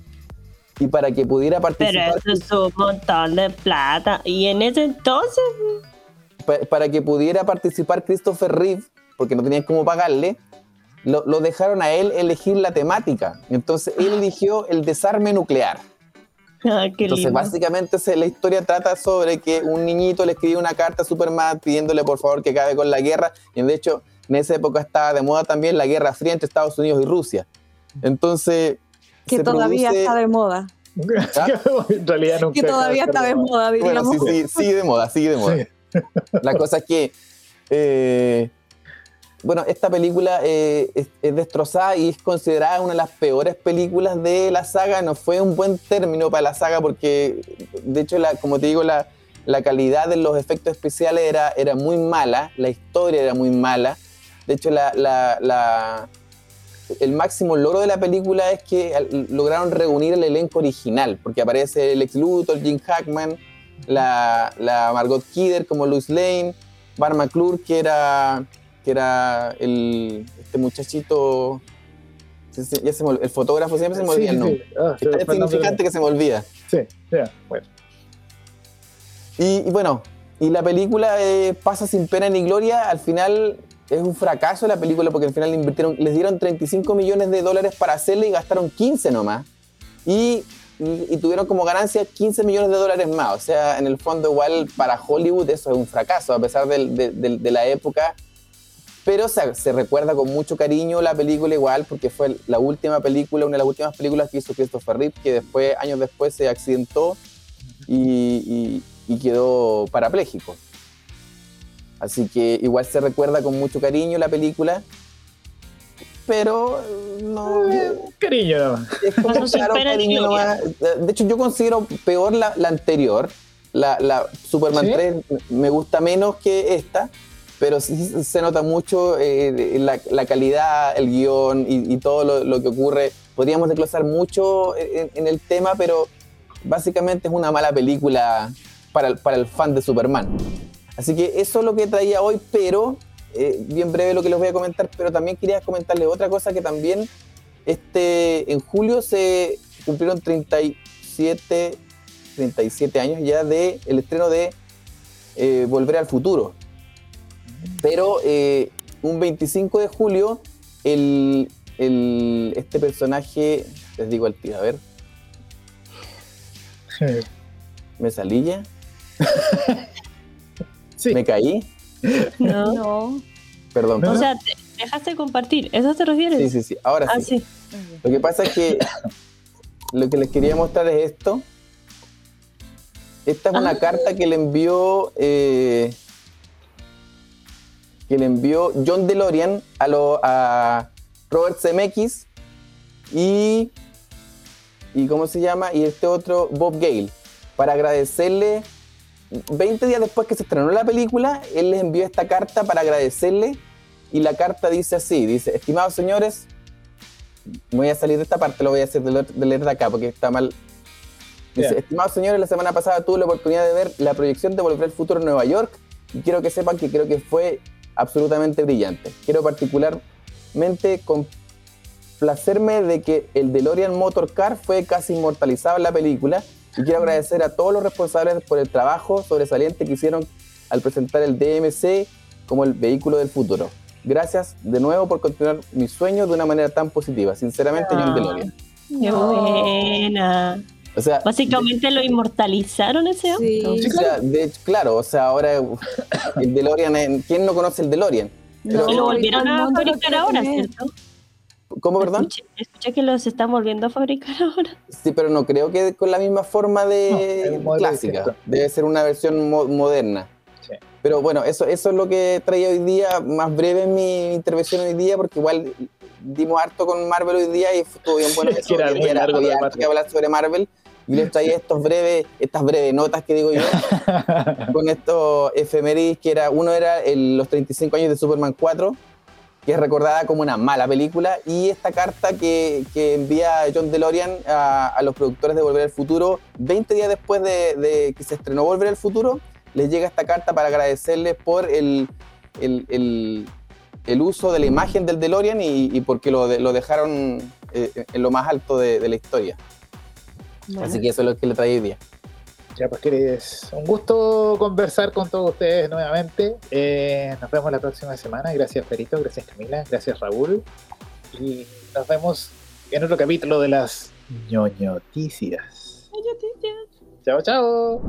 Y para que pudiera participar. Pero eso es un montón de plata. Y en ese entonces. Para, que pudiera participar Christopher Reeve, porque no tenían cómo pagarle, lo, dejaron a él elegir la temática. Entonces él eligió el desarme nuclear. Ah, Entonces, básicamente la historia trata sobre que un niñito le escribe una carta a Superman pidiéndole por favor que acabe con la guerra. Y de hecho, en esa época estaba de moda también la guerra fría entre Estados Unidos y Rusia. Entonces. Que todavía está de moda. ¿Ah? en realidad nunca. Que todavía está de moda, diríamos. Bueno, sí, sí, sigue de moda, sigue de moda. La cosa es que. Eh, bueno, esta película eh, es, destrozada y es considerada una de las peores películas de la saga. No fue un buen término para la saga porque, de hecho, la, como te digo, la, calidad de los efectos especiales era, era muy mala, la historia era muy mala. De hecho, la, el máximo logro de la película es que lograron reunir el elenco original, porque aparece el ex Luthor, Jim Hackman, la, Margot Kidder como Louis Lane, Bar McClure, que era que era el, este muchachito, ya se el fotógrafo siempre se me olvida el nombre. Ah, es tan significante que se me olvida. Sí, ya, bueno. Y, bueno, y la película eh, pasa sin pena ni gloria, al final es un fracaso la película porque al final le invirtieron, les dieron 35 millones de dólares para hacerla y gastaron 15 nomás. Y, y, tuvieron como ganancia 15 millones de dólares más. O sea, en el fondo igual para Hollywood eso es un fracaso, a pesar de, la época pero se, recuerda con mucho cariño la película igual, porque fue la última película, una de las últimas películas que hizo Christopher Reeve, que después, años después se accidentó y, quedó parapléjico. Así que igual se recuerda con mucho cariño la película, pero no. Eh, cariño Es como cariño De hecho, yo considero peor la, anterior. La, Superman 3 me gusta menos que esta pero sí se nota mucho eh, la, calidad, el guion y, todo lo, que ocurre. Podríamos desglosar mucho en, el tema, pero básicamente es una mala película para el, para el fan de Superman. Así que eso es lo que traía hoy, pero eh, bien breve lo que les voy a comentar, pero también quería comentarles otra cosa que también este, en julio se cumplieron 37, 37 años ya del el estreno de eh, Volver al Futuro. Pero eh, un 25 de julio, el, este personaje, les digo al tío, a ver. ¿Me salí ya? sí. ¿Me caí? No. no. Perdón. O sea, dejaste de compartir, ¿eso te refieres? Sí, sí, sí. Ahora ah, sí. Lo que pasa es que lo que les quería mostrar es esto. Esta es una ah. carta que le envió eh, que le envió John DeLorean a, lo, a Robert Zemeckis y, y ¿cómo se llama? Y este otro, Bob Gale, para agradecerle, 20 días después que se estrenó la película, él les envió esta carta para agradecerle y la carta dice así, dice, estimados señores, voy a salir de esta parte, lo voy a hacer de leer de acá porque está mal. Dice, estimados señores, la semana pasada tuve la oportunidad de ver la proyección de Volver al Futuro en Nueva York y quiero que sepan que creo que fue absolutamente brillante. Quiero particularmente complacerme de que el DeLorean Motor Car fue casi inmortalizado en la película y quiero agradecer a todos los responsables por el trabajo sobresaliente que hicieron al presentar el DMC como el vehículo del futuro. Gracias de nuevo por continuar mi sueño de una manera tan positiva. Sinceramente, John ah, DeLorean. ¡Qué buena! O sea, Básicamente lo inmortalizaron ese auto. Sí, claro. de claro, o sea, ahora el DeLorean, ¿quién no conoce el DeLorean? No, lo volvieron a fabricar ahora, ¿cierto? ¿Cómo, perdón? Escuché, que los están volviendo a fabricar ahora. Sí, pero no creo que con la misma forma de clásica. Debe ser una versión moderna. Sí. Pero bueno, eso, eso es lo que traía hoy día, más breve en mi intervención hoy día, porque igual dimos harto con Marvel hoy día y estuvo bien bueno eso. era, era algo que hablar sobre Marvel y les traía estos breves, estas breves notas que digo yo, con estos efemérides que era, uno era los 35 años de Superman 4, que es recordada como una mala película, y esta carta que, que envía John DeLorean a, a, los productores de Volver al Futuro, 20 días después de, de, que se estrenó Volver al Futuro, les llega esta carta para agradecerles por el, el, el, uso de la imagen del DeLorean y, y porque lo, lo dejaron eh, en lo más alto de, la historia. Así que eso es lo que le trae hoy día. Ya, pues queridos, un gusto conversar con todos ustedes nuevamente. Eh, nos vemos la próxima semana. Gracias, Perito. Gracias, Camila. Gracias, Raúl. Y nos vemos en otro capítulo de las ñoñoticias. Ñoñoticias. Chao, chao.